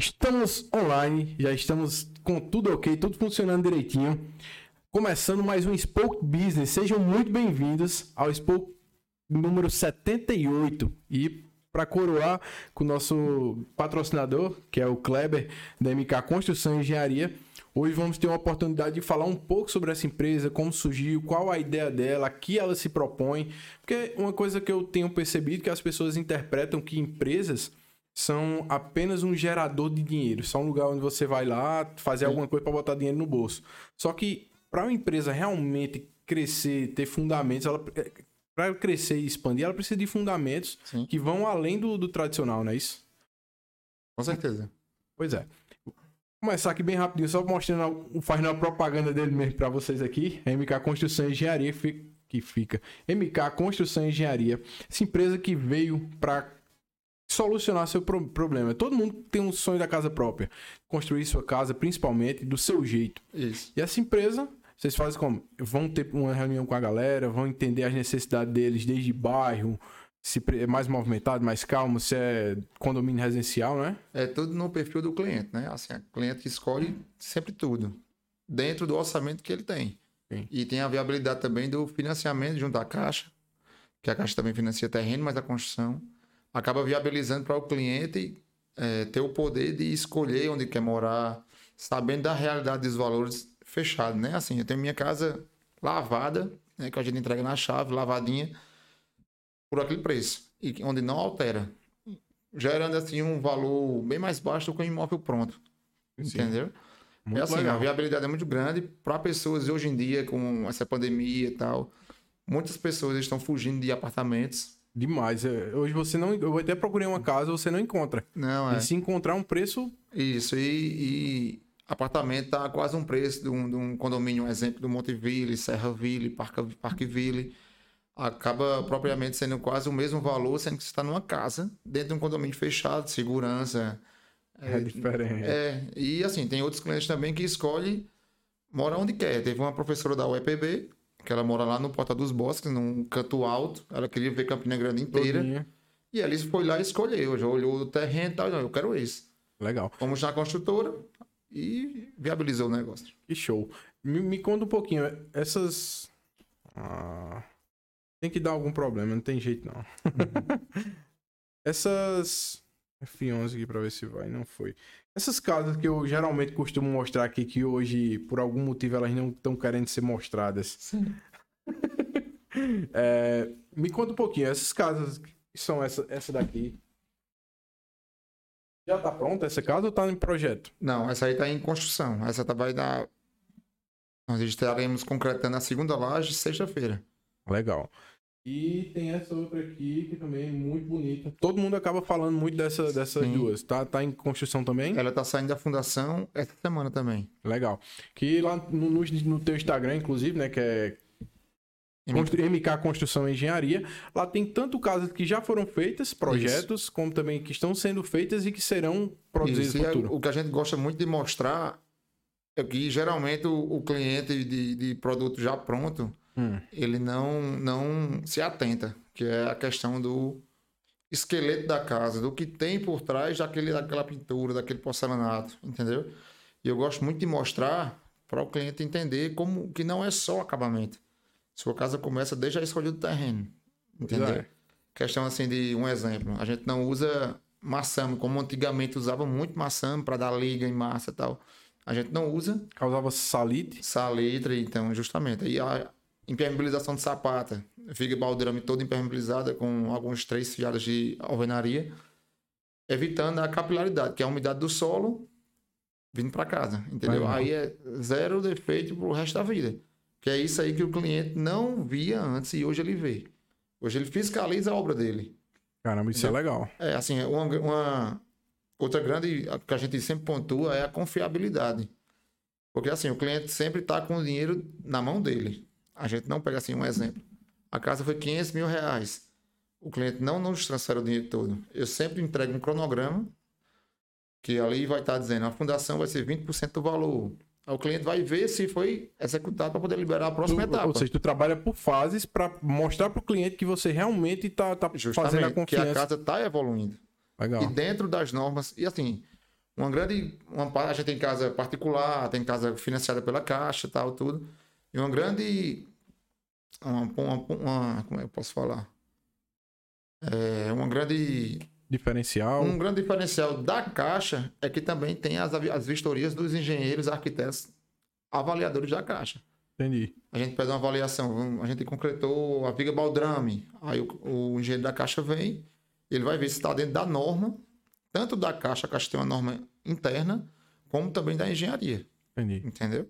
Estamos online, já estamos com tudo ok, tudo funcionando direitinho. Começando mais um Spoke Business. Sejam muito bem-vindos ao Spoke número 78. E para coroar com o nosso patrocinador, que é o Kleber, da MK Construção e Engenharia, hoje vamos ter uma oportunidade de falar um pouco sobre essa empresa, como surgiu, qual a ideia dela, que ela se propõe. Porque uma coisa que eu tenho percebido que as pessoas interpretam que empresas são apenas um gerador de dinheiro. São um lugar onde você vai lá fazer alguma coisa para botar dinheiro no bolso. Só que para uma empresa realmente crescer, ter fundamentos, ela para crescer e expandir, ela precisa de fundamentos Sim. que vão além do, do tradicional, não é isso? Com certeza. Pois é. Vou começar aqui bem rapidinho, só mostrando, fazendo a propaganda dele mesmo para vocês aqui. MK Construção e Engenharia que fica. MK Construção e Engenharia. Essa empresa que veio para solucionar seu pro- problema. Todo mundo tem um sonho da casa própria. Construir sua casa, principalmente, do seu jeito. Isso. E essa empresa, vocês fazem como? Vão ter uma reunião com a galera, vão entender as necessidades deles desde bairro, se é mais movimentado, mais calmo, se é condomínio residencial, né? É tudo no perfil do cliente, né? Assim, o cliente escolhe sempre tudo dentro do orçamento que ele tem. Sim. E tem a viabilidade também do financiamento junto à Caixa, que a Caixa também financia terreno, mas a construção acaba viabilizando para o cliente é, ter o poder de escolher onde quer morar, sabendo da realidade dos valores fechado, né? Assim, eu tenho minha casa lavada, né, que a gente entrega na chave, lavadinha, por aquele preço, e onde não altera gerando assim um valor bem mais baixo do que um imóvel pronto. Entendeu? Muito é assim, legal. a viabilidade é muito grande para pessoas hoje em dia com essa pandemia e tal. Muitas pessoas estão fugindo de apartamentos. Demais. É, Hoje você não. Eu até procurei uma casa, você não encontra. Não, é. E se encontrar um preço. Isso, e, e apartamento tá quase um preço de um, de um condomínio, um exemplo do Monteville, Serraville, Parque, Parqueville. Acaba propriamente sendo quase o mesmo valor, sendo que você está numa casa, dentro de um condomínio fechado, segurança. É, diferente. É, e assim, tem outros clientes também que escolhem morar onde quer. Teve uma professora da UEPB, que ela mora lá no Porta dos Bosques, num canto alto. Ela queria ver Campina Grande inteira. Todinha. E ela foi lá e escolheu. Já olhou o terreno e tal. Não, eu quero esse. Legal. Fomos na construtora e viabilizou o negócio. Que show. Me, me conta um pouquinho. Essas. Ah, tem que dar algum problema, não tem jeito não. Essas. F11 aqui pra ver se vai, não foi. Essas casas que eu geralmente costumo mostrar aqui, que hoje, por algum motivo, elas não estão querendo ser mostradas. Sim. É, me conta um pouquinho, essas casas que são essa, essa daqui. Já tá pronta essa casa ou tá em projeto? Não, essa aí está em construção. Essa tá, vai dar. Nós estaremos concretando a segunda laje sexta-feira. Legal. E tem essa outra aqui que também é muito bonita. Todo mundo acaba falando muito dessa, dessas Sim. duas. Tá, tá em construção também? Ela está saindo da fundação essa semana também. Legal. Que lá no, no, no teu Instagram, inclusive, né, que é Constru- MK Construção e Engenharia, lá tem tanto casas que já foram feitas, projetos, como também que estão sendo feitas e que serão produzidas Isso, no é- futuro. o que a gente gosta muito de mostrar é que geralmente o, o cliente de, de produto já pronto, Hum. ele não, não se atenta, que é a questão do esqueleto da casa, do que tem por trás daquele, daquela pintura, daquele porcelanato, entendeu? E eu gosto muito de mostrar para o cliente entender como que não é só acabamento. Sua casa começa desde a escolha do terreno, entendeu? é. Questão assim de um exemplo, a gente não usa maçã, como antigamente usava muito maçã para dar liga em massa e tal. A gente não usa Causava salite. salitre, então, justamente. E a impermeabilização de sapata, figa baldrame toda impermeabilizada com alguns três fiadas de alvenaria, evitando a capilaridade, que é a umidade do solo vindo para casa, entendeu? Aí é zero defeito pro resto da vida. Que é isso aí que o cliente não via antes e hoje ele vê. Hoje ele fiscaliza a obra dele. Caramba, isso é legal. É, assim, uma, uma outra grande que a gente sempre pontua é a confiabilidade. Porque assim, o cliente sempre está com o dinheiro na mão dele. A gente não pega assim um exemplo. A casa foi 500 mil reais. O cliente não nos transfere o dinheiro todo. Eu sempre entrego um cronograma que ali vai estar dizendo a fundação vai ser 20% do valor. Aí o cliente vai ver se foi executado para poder liberar a próxima Tu- etapa. ou seja, tu trabalha por fases para mostrar pro cliente que você realmente tá, tá fazendo a Justamente, que a confiança. casa está evoluindo. Legal. E dentro das normas, e assim, uma grande. Uma, a gente tem casa particular, tem casa financiada pela Caixa tal, tudo. E uma grande. Uma, uma, uma- como é que eu posso falar? É, uma grande. Diferencial. Um grande diferencial da Caixa é que também tem as, as vistorias dos engenheiros, arquitetos, avaliadores da Caixa. Entendi. A gente faz uma avaliação, a gente concretou a viga baldrame. Aí o, o engenheiro da Caixa vem, ele vai ver se está dentro da norma, tanto da Caixa, a Caixa tem uma norma interna, como também da engenharia, Entendi. entendeu?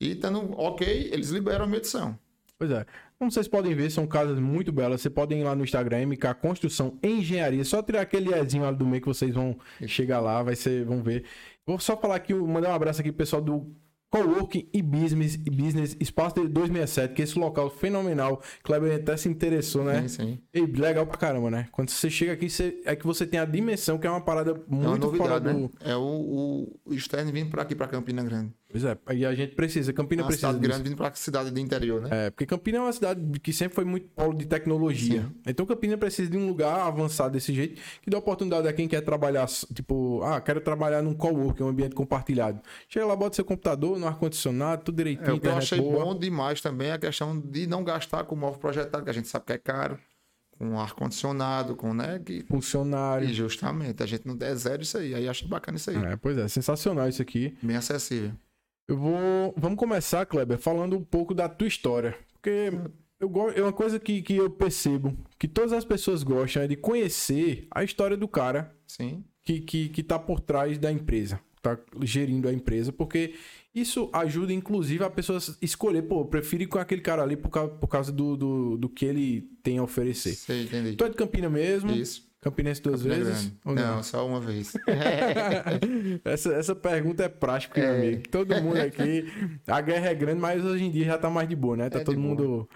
E estando ok, eles liberam a medição. Pois é. Como vocês podem ver, são casas muito belas. Vocês podem ir lá no Instagram, MK Construção Engenharia. Só tirar aquele Ezinho lá do meio que vocês vão chegar lá, vai ser, vão ver. Vou só falar aqui, mandar um abraço aqui pro pessoal do Coworking e Business, e Business Espaço de 267, que é esse local fenomenal. Kleber até se interessou, né? Sim, sim. E legal pra caramba, né? Quando você chega aqui, você- é que você tem a dimensão que é uma parada É uma muito fora novidade, do. né? É o, o, externo vindo para aqui, para Campina Grande. Pois é, aí a gente precisa, Campina Uma precisa cidade disso. grande vindo para cidade do interior, né? É, porque Campina é uma cidade que sempre foi muito polo de tecnologia. Sim. Então Campina precisa de um lugar avançado desse jeito, que dá oportunidade a quem quer trabalhar, tipo, ah, quero trabalhar num coworking, um ambiente compartilhado. Chega lá, bota seu computador no ar-condicionado, tudo direitinho, É, o que eu achei boa. bom demais também é a questão de não gastar com móvel projetado, que a gente sabe que é caro, com ar-condicionado, com, né? Que, Funcionário. e justamente, a gente não der zero isso aí. Aí achei bacana isso aí. É, pois é, sensacional isso aqui. Bem acessível. Eu vou. Vamos começar, Kleber, falando um pouco da tua história. Porque eu go... é uma coisa que, que eu percebo que todas as pessoas gostam é de conhecer a história do cara Sim. que, que, que tá por trás da empresa, tá gerindo a empresa, porque isso ajuda, inclusive, a pessoa escolher, pô, eu prefiro ir com aquele cara ali por causa, por causa do, do, do que ele tem a oferecer. Sei, entendi. Tu é de Campina mesmo? Isso. Campinense duas Campina vezes? Ou Não, só uma vez. essa, essa pergunta é prática, meu amigo. Todo mundo aqui. A guerra é grande, mas hoje em dia já tá mais de boa, né? Tá É de todo boa. mundo.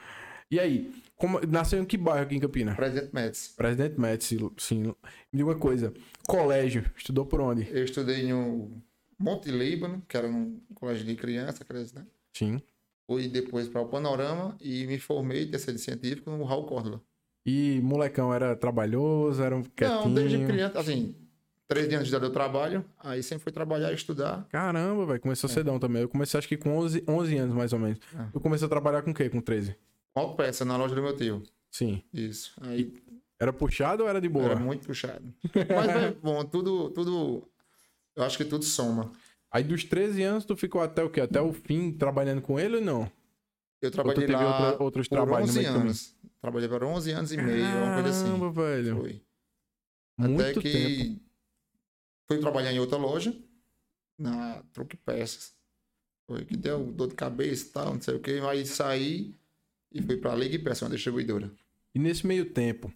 E aí? Como... Nasceu em que bairro aqui em Campina? Presidente Médici. Presidente Médici, sim. Me diga uma coisa. Colégio, estudou por onde? Eu estudei no Monte Líbano, que era um colégio de criança, criança, né? Sim. Fui depois para o Panorama e me formei terceiro científico no Raul Córdoba. E molecão era trabalhoso, era um quietinho. Não, desde criança, assim, 13 anos de idade eu trabalho, aí sempre fui trabalhar e estudar. Caramba, velho, começou cedão também. Eu comecei acho que com 11, 11 anos mais ou menos. Ah. Tu começou a trabalhar com o quê? Com 13? Autopeça na loja do meu tio. Sim. Isso. Aí Era puxado ou era de boa? era muito puxado. Mas é bom, tudo, tudo. Eu acho que tudo soma. Aí dos 13 anos tu ficou até o quê? Até o fim trabalhando com ele ou não? Eu trabalhei teve lá outra- outros por trabalhos no 11 meio do anos. Trabalhei por 11 anos e meio, uma coisa assim. Caramba, velho. Foi. Muito Até que tempo. fui trabalhar em outra loja, na Truque Peças. Foi que deu dor de cabeça e tal, não sei o que. Aí saí e fui pra Liga e Peça, uma distribuidora. E nesse meio tempo,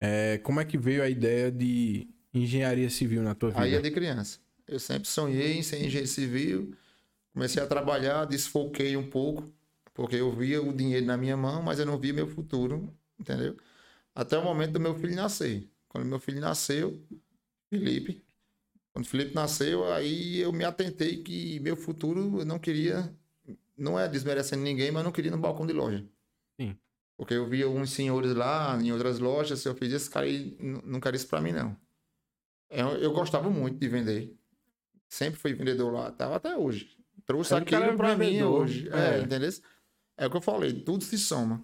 é, como é que veio a ideia de engenharia civil na tua vida? Aí é de criança. Eu sempre sonhei em ser engenheiro civil. Comecei a trabalhar, desfoquei um pouco, porque eu via o dinheiro na minha mão, mas eu não via meu futuro, entendeu? Até o momento do meu filho nascer. Quando meu filho nasceu, Felipe, quando Felipe nasceu, aí eu me atentei que meu futuro eu não queria, não é desmerecendo ninguém, mas não queria no balcão de loja. Sim. Porque eu via uns senhores lá, em outras lojas, eu fiz esse cara aí, não quero isso pra mim, não. Eu, eu gostava muito de vender. Sempre fui vendedor lá, tava até hoje. Trouxe aquilo é pra mim hoje. é. É, entendeu? É o que eu falei, tudo se soma.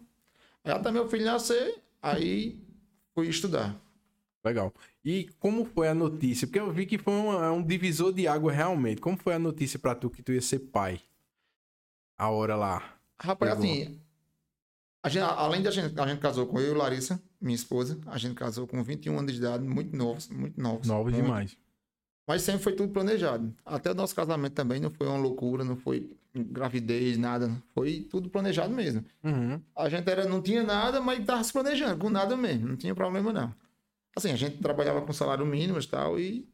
Aí até meu filho nascer, aí fui estudar. Legal. E como foi a notícia? Porque eu vi que foi uma- um divisor de água realmente. Como foi a notícia pra tu que tu ia ser pai? A hora lá. Rapaz, Pegou. assim, gente, além de a gente, a gente casou com eu e Larissa, minha esposa, a gente casou com 21 anos de idade, muito novos, muito novos. Novos muito. demais. Mas sempre foi tudo planejado. Até o nosso casamento também não foi uma loucura, não foi gravidez, nada. Foi tudo planejado mesmo. Uhum. A gente era, não tinha nada, mas estava se planejando, com nada mesmo. Não tinha problema, não. Assim, a gente trabalhava com salário mínimo e tal, e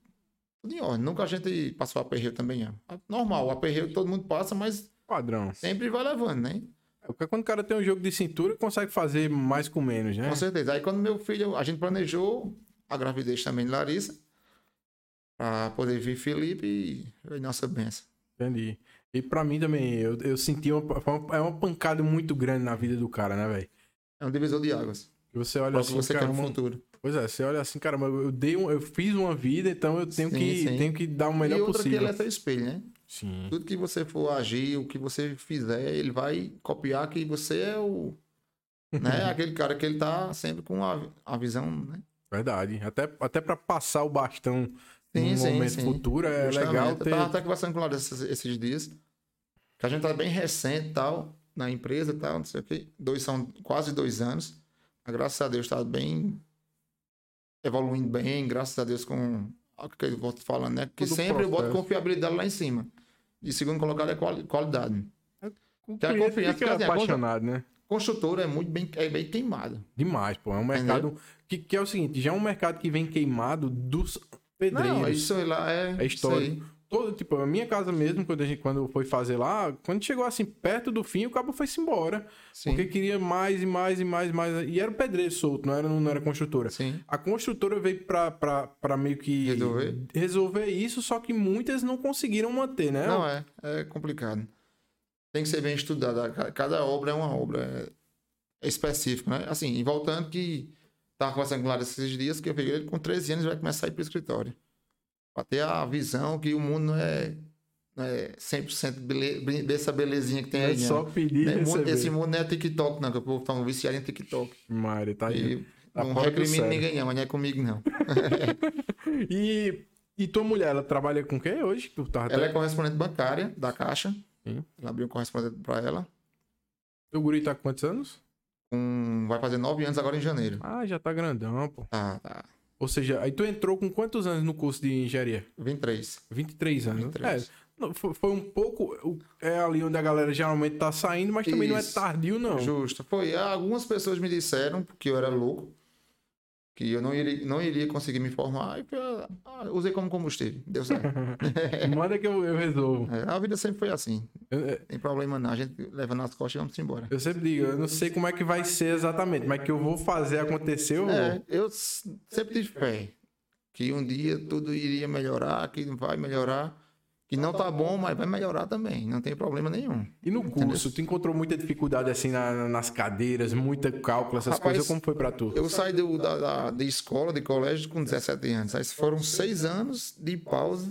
tudo em ordem. Nunca a gente passou aperreio também, não. Normal, o aperreio todo mundo passa, mas Padrão. sempre vai levando, né? Porque quando o cara tem um jogo de cintura, consegue fazer mais com menos, né? Com certeza. Aí quando meu filho, a gente planejou a gravidez também de Larissa, para poder vir Felipe e nossa benção. Entendi. E pra mim também, eu, eu senti uma, é uma pancada muito grande na vida do cara, né, velho? É um divisor de águas. E você olha Para assim, você quer no caramba, futuro. Pois é, você olha assim, caramba, eu, dei um, eu fiz uma vida, então eu tenho, Sim, que, sim. tenho que dar o melhor e outra possível. que ele é seu espelho, né? Sim. Tudo que você for agir, o que você fizer, ele vai copiar que você é o. Né? Aquele cara que ele tá sempre com a, a visão, né? Verdade. Até, até pra passar o bastão Sim, num sim, momento sim. futuro, é Justamente. legal Eu ter. tava até conversando com o Larissa esses, esses dias. Que a gente tá bem recente tal, na empresa e tal, não sei o quê. Dois, são quase dois anos. Mas, graças a Deus tá bem. evoluindo bem, graças a Deus com. O que eu vou falando, né? Que Todo sempre eu boto processo. confiabilidade lá em cima. E segundo colocado é quali- qualidade. O Que a cliente confiança, fica a apaixonado, né? Construtora é muito bem, é bem queimado. Demais, pô. É um mercado que, que é o seguinte, já é um mercado que vem queimado dos pedreiros. Não, isso lá é. É história. Todo, tipo, a minha casa mesmo, quando a gente quando foi fazer lá, quando chegou assim perto do fim, o cabo foi-se embora. Sim. Porque queria mais e mais e mais e mais. E era o pedreiro solto, não era, não era construtora. Sim. A construtora veio pra, pra, pra meio que Resolver? resolver isso, só que muitas não conseguiram manter, né? Não, é. É complicado. Tem que ser bem estudado. Ca- Cada obra é uma obra é específica, né? Assim, e voltando que tava conversando com o Larissa esses dias, que eu peguei ele com 13 anos e vai começar a ir pro escritório. Pra ter a visão que o mundo não é, não é 100% bele, dessa belezinha que tem É aí. só não. pedir Né? Mundo-. Esse mundo não é TikTok, não, que o povo tá um viciado em TikTok. Mário, tá aí. Tá não sério. ninguém, não, mas não é comigo, não. E, e tua mulher, ela trabalha com o quê hoje? Tu tava Ela é correspondente bancária da Caixa. Sim. Ela abriu um correspondente pra ela. O guri tá com quantos anos? Com... Vai fazer nove anos agora em janeiro. Ah, já tá grandão, pô. Tá, tá. Ou seja, aí tu entrou com quantos anos no curso de engenharia? 23. 23 anos. 23. É, não, foi, foi um pouco. É ali onde a galera geralmente tá saindo, mas também não é Isso. tardio, não. Justo. Foi. Algumas pessoas me disseram, porque eu era louco, que eu não iria, não iria conseguir me formar. E eu, ah, usei como combustível. Deu certo. Manda que eu, eu resolvo. É, a vida sempre foi assim. Eu, é, Tem problema não. A gente leva nas costas e vamos embora. eu sempre digo, eu não sei como é que vai ser exatamente, mas que eu vou fazer acontecer, eu vou. É, eu s- sempre tive fé que um dia tudo iria melhorar, que vai melhorar. Que não tá bom, mas vai melhorar também. Não tem problema nenhum. E no curso, tu encontrou muita dificuldade assim na- nas cadeiras, muita cálculo, essas Rapaz, coisas, como foi pra tu? Eu saí do, da, da- de escola, de colégio, com 17 anos. Aí foram seis anos de pausa,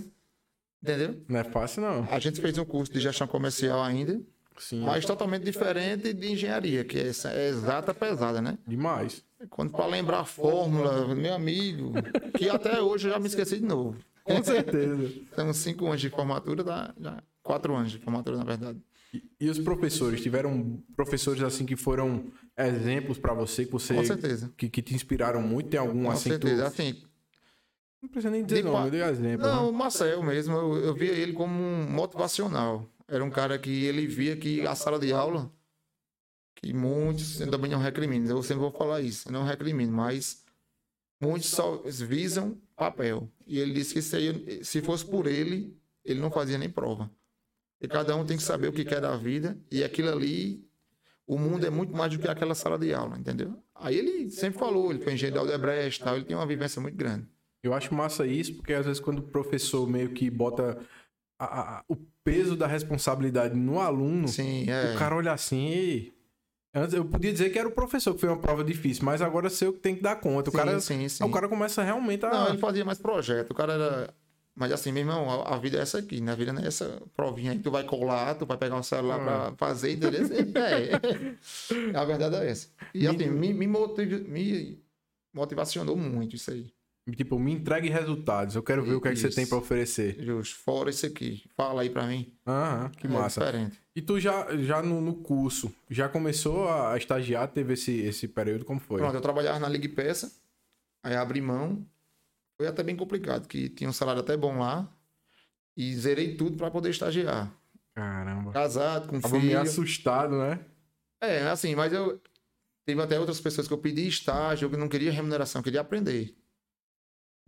entendeu? Não é fácil, não. A gente fez um curso de gestão comercial ainda, Sim. mas totalmente diferente de engenharia, que é, é exata pesada, né? Demais. Quando para lembrar a fórmula, meu amigo, que até hoje eu já me esqueci de novo. Com certeza. São cinco anos de formatura, tá? Já, quatro anos de formatura, na verdade. E, e os professores? Tiveram professores assim que foram exemplos pra você, que você. Com certeza. Que, que te inspiraram muito? Tem algum Com assim tu- certeza. Assim, Não precisa nem dizer De nome, pa- eu dei exemplo. né? Não, o Marcel mesmo, eu, eu via ele como um motivacional. Era um cara que ele via que a sala de aula, que muitos, eu também não recrimino, eu sempre vou falar isso, eu não recrimino, mas muitos só visam papel. E ele disse que se, se fosse por ele, ele não fazia nem prova. E cada um tem que saber o que quer da vida, e aquilo ali, o mundo é muito mais do que aquela sala de aula, entendeu? Aí ele sempre falou, ele foi engenheiro da Aldebrecht, tal, ele tem uma vivência muito grande. Eu acho massa isso, porque às vezes quando o professor meio que bota a- a- o peso da responsabilidade no aluno, Sim, é. o cara olha assim e. Antes eu podia dizer que era o professor que foi uma prova difícil, mas agora sei o que tem que dar conta. O Sim, cara, sim, sim. o cara começa realmente a. Não, ele fazia mais projeto. O cara era. Mas assim, meu irmão, a, a vida é essa aqui, né? A vida não é essa provinha aí. Tu vai colar, tu vai pegar um celular pra fazer, entendeu? É. A verdade é essa. E assim, me, me, motiv- me motivacionou muito isso aí. Tipo, me entregue resultados. Eu quero ver o que, é que você Isso. tem pra oferecer. Justo. Fora isso aqui. Fala aí pra mim. Aham, que É massa. diferente. E tu já, já no, no curso, já começou a estagiar, teve esse, esse período, como foi? Pronto, eu trabalhava na Ligue Peça. Aí abri mão. Foi até bem complicado, que tinha um salário até bom lá. E zerei tudo pra poder estagiar. Caramba. Casado, com Tava meio filho. assustado, né? É, assim, mas eu. Teve até outras pessoas que eu pedi estágio, que não queria remuneração, eu queria aprender.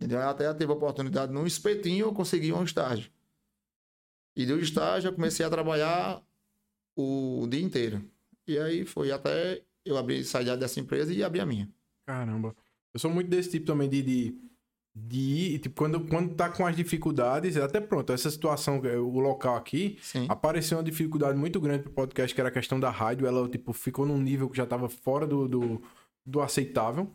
Entendeu? Até teve a oportunidade num espetinho, eu consegui um estágio. E do estágio eu comecei a trabalhar o dia inteiro. E aí foi até eu abrir, sair dessa empresa e abrir a minha. Caramba. Eu sou muito desse tipo também de. de... De ir, tipo, quando, quando tá com as dificuldades, até pronto, essa situação, o local aqui, Sim. apareceu uma dificuldade muito grande pro podcast, que era a questão da rádio. Ela, tipo, ficou num nível que já tava fora do, do, do aceitável.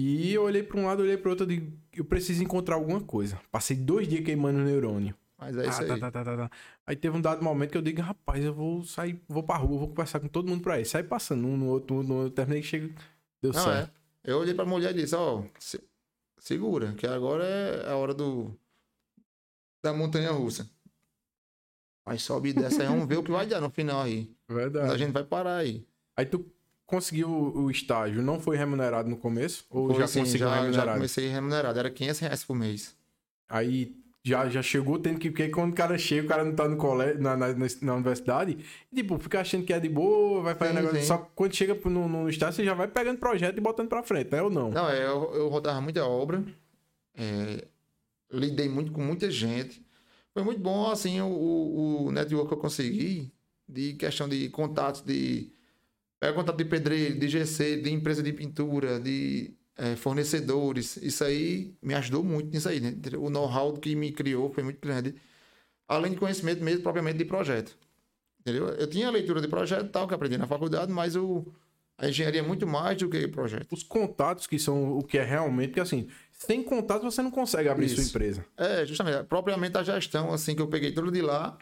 E eu olhei pra um lado, olhei pro outro, eu digo, eu preciso encontrar alguma coisa. Passei dois dias queimando o neurônio. Mas é isso Ah, aí. tá, tá, tá, tá, tá. Aí teve um dado momento que eu digo, rapaz, eu vou sair, vou pra rua, vou conversar com todo mundo por aí. Sai passando um no outro, um no outro, terminei que chega, deu Não, certo. é. Eu olhei pra mulher e disse, ó, se- segura, que agora é a hora do da montanha russa. Mas sobe e desce aí, vamos ver o que vai dar no final aí. Verdade. A gente vai parar aí. Aí tu conseguiu o estágio, não foi remunerado no começo? Ou Foi já assim, conseguiu já, já remunerado? comecei remunerado, era 500 reais por mês. Aí já, já chegou tendo que. Porque quando o cara chega, o cara não tá no colégio, na, na, na universidade, e, tipo, fica achando que é de boa, vai fazer Sim, negócio. sim. Só que quando chega no, no estágio, você já vai pegando projeto e botando pra frente, né? Ou não? Não, é, eu, eu rodava muita obra, é, lidei muito com muita gente. Foi muito bom, assim, o, o, o network que eu consegui, de questão de contatos, de pega contato de pedreiro, de GC, de empresa de pintura, de é, fornecedores. Isso aí me ajudou muito nisso aí, né? O know-how que me criou foi muito grande. Além de conhecimento mesmo, propriamente de projeto. Entendeu? Eu tinha leitura de projeto e tal, que aprendi na faculdade, mas o, a engenharia é muito mais do que projeto. Os contatos que são o que é realmente, porque assim, sem contato você não consegue abrir sua Isso. empresa. É, justamente. Propriamente a gestão, assim, que eu peguei tudo de lá,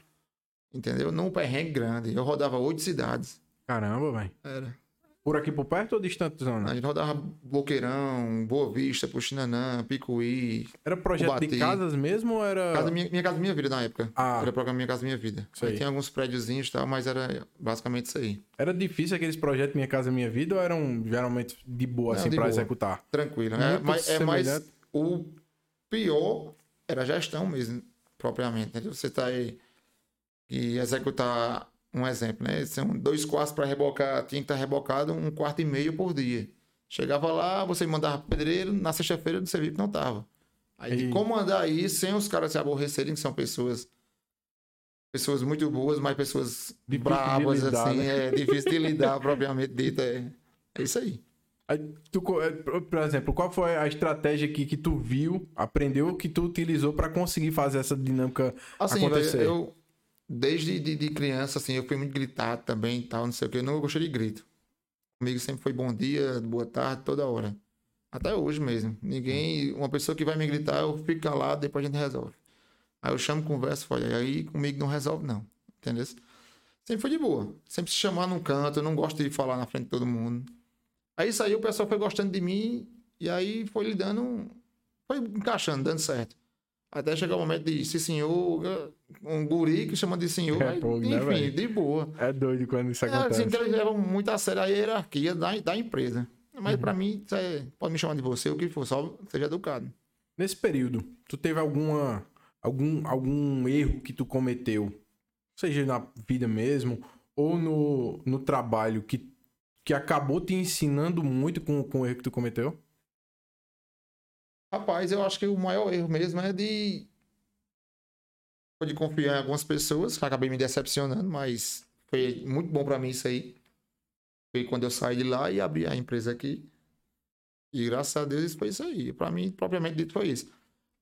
entendeu? Num perrengue grande. Eu rodava oito cidades. Caramba, velho. Era. Por aqui por perto ou distante, A zona? gente rodava Boqueirão, Boa Vista, Puxinanã, Picuí. Era projeto de Ubati. casas mesmo ou era. Casa minha, minha Casa Minha Vida na época. Ah. Era programa Minha Casa Minha Vida. Isso Aí aí. tinha alguns prédiozinhos e tal, mas era basicamente isso aí. Era difícil aqueles projetos Minha Casa Minha Vida ou eram geralmente de boa, Não, assim, de pra boa. executar? Tranquilo. É, mas, é mais. O pior era a gestão mesmo, propriamente. Entendeu? Você tá aí e executar um exemplo, né? São dois quartos para rebocar, tinha que estar rebocado um quarto e meio por dia. Chegava lá, você mandava pro pedreiro, na sexta-feira viu que não tava. Aí de E- comandar isso sem os caras se aborrecerem, que são pessoas pessoas muito boas, mas pessoas Difícil de bravas, lidar, assim, né? é difícil de lidar, propriamente dito. É, é isso aí. Aí, tu, eh, por exemplo, qual foi a estratégia que, que tu viu, aprendeu, que tu utilizou pra conseguir fazer essa dinâmica Assim, acontecer? velho, eu, desde de, de criança, assim, eu fui muito gritado também e tal, não sei o que. Eu não gostei de grito. Comigo sempre foi bom dia, boa tarde, toda hora. Até hoje mesmo. Ninguém, uma pessoa que vai me gritar, eu fico calado, depois a gente resolve. Aí eu chamo, converso, olha, aí comigo não resolve não, entendeu? Sempre foi de boa. Sempre se chamar num canto, eu não gosto de falar na frente de todo mundo. Aí aí o pessoal foi gostando de mim e aí foi lidando, foi encaixando, dando certo. Até chegar o momento de, se senhor, um guri que chama de senhor, É fogo, né, enfim, velho? de boa. É doido quando isso É, acontece. assim, que eles levam muito a sério a hierarquia da, da empresa. Mas Uhum. pra mim, é- pode me chamar de você, o que for, só seja educado. Nesse período, tu teve alguma algum, algum erro que tu cometeu, seja na vida mesmo ou no, no trabalho, que, que acabou te ensinando muito com, com o erro que tu cometeu? Rapaz, eu acho que o maior erro mesmo é de. De confiar em algumas pessoas, que acabei me decepcionando, mas foi muito bom pra mim isso aí. Foi quando eu saí de lá e abri a empresa aqui. E graças a Deus foi isso aí. Pra mim, propriamente dito, foi isso.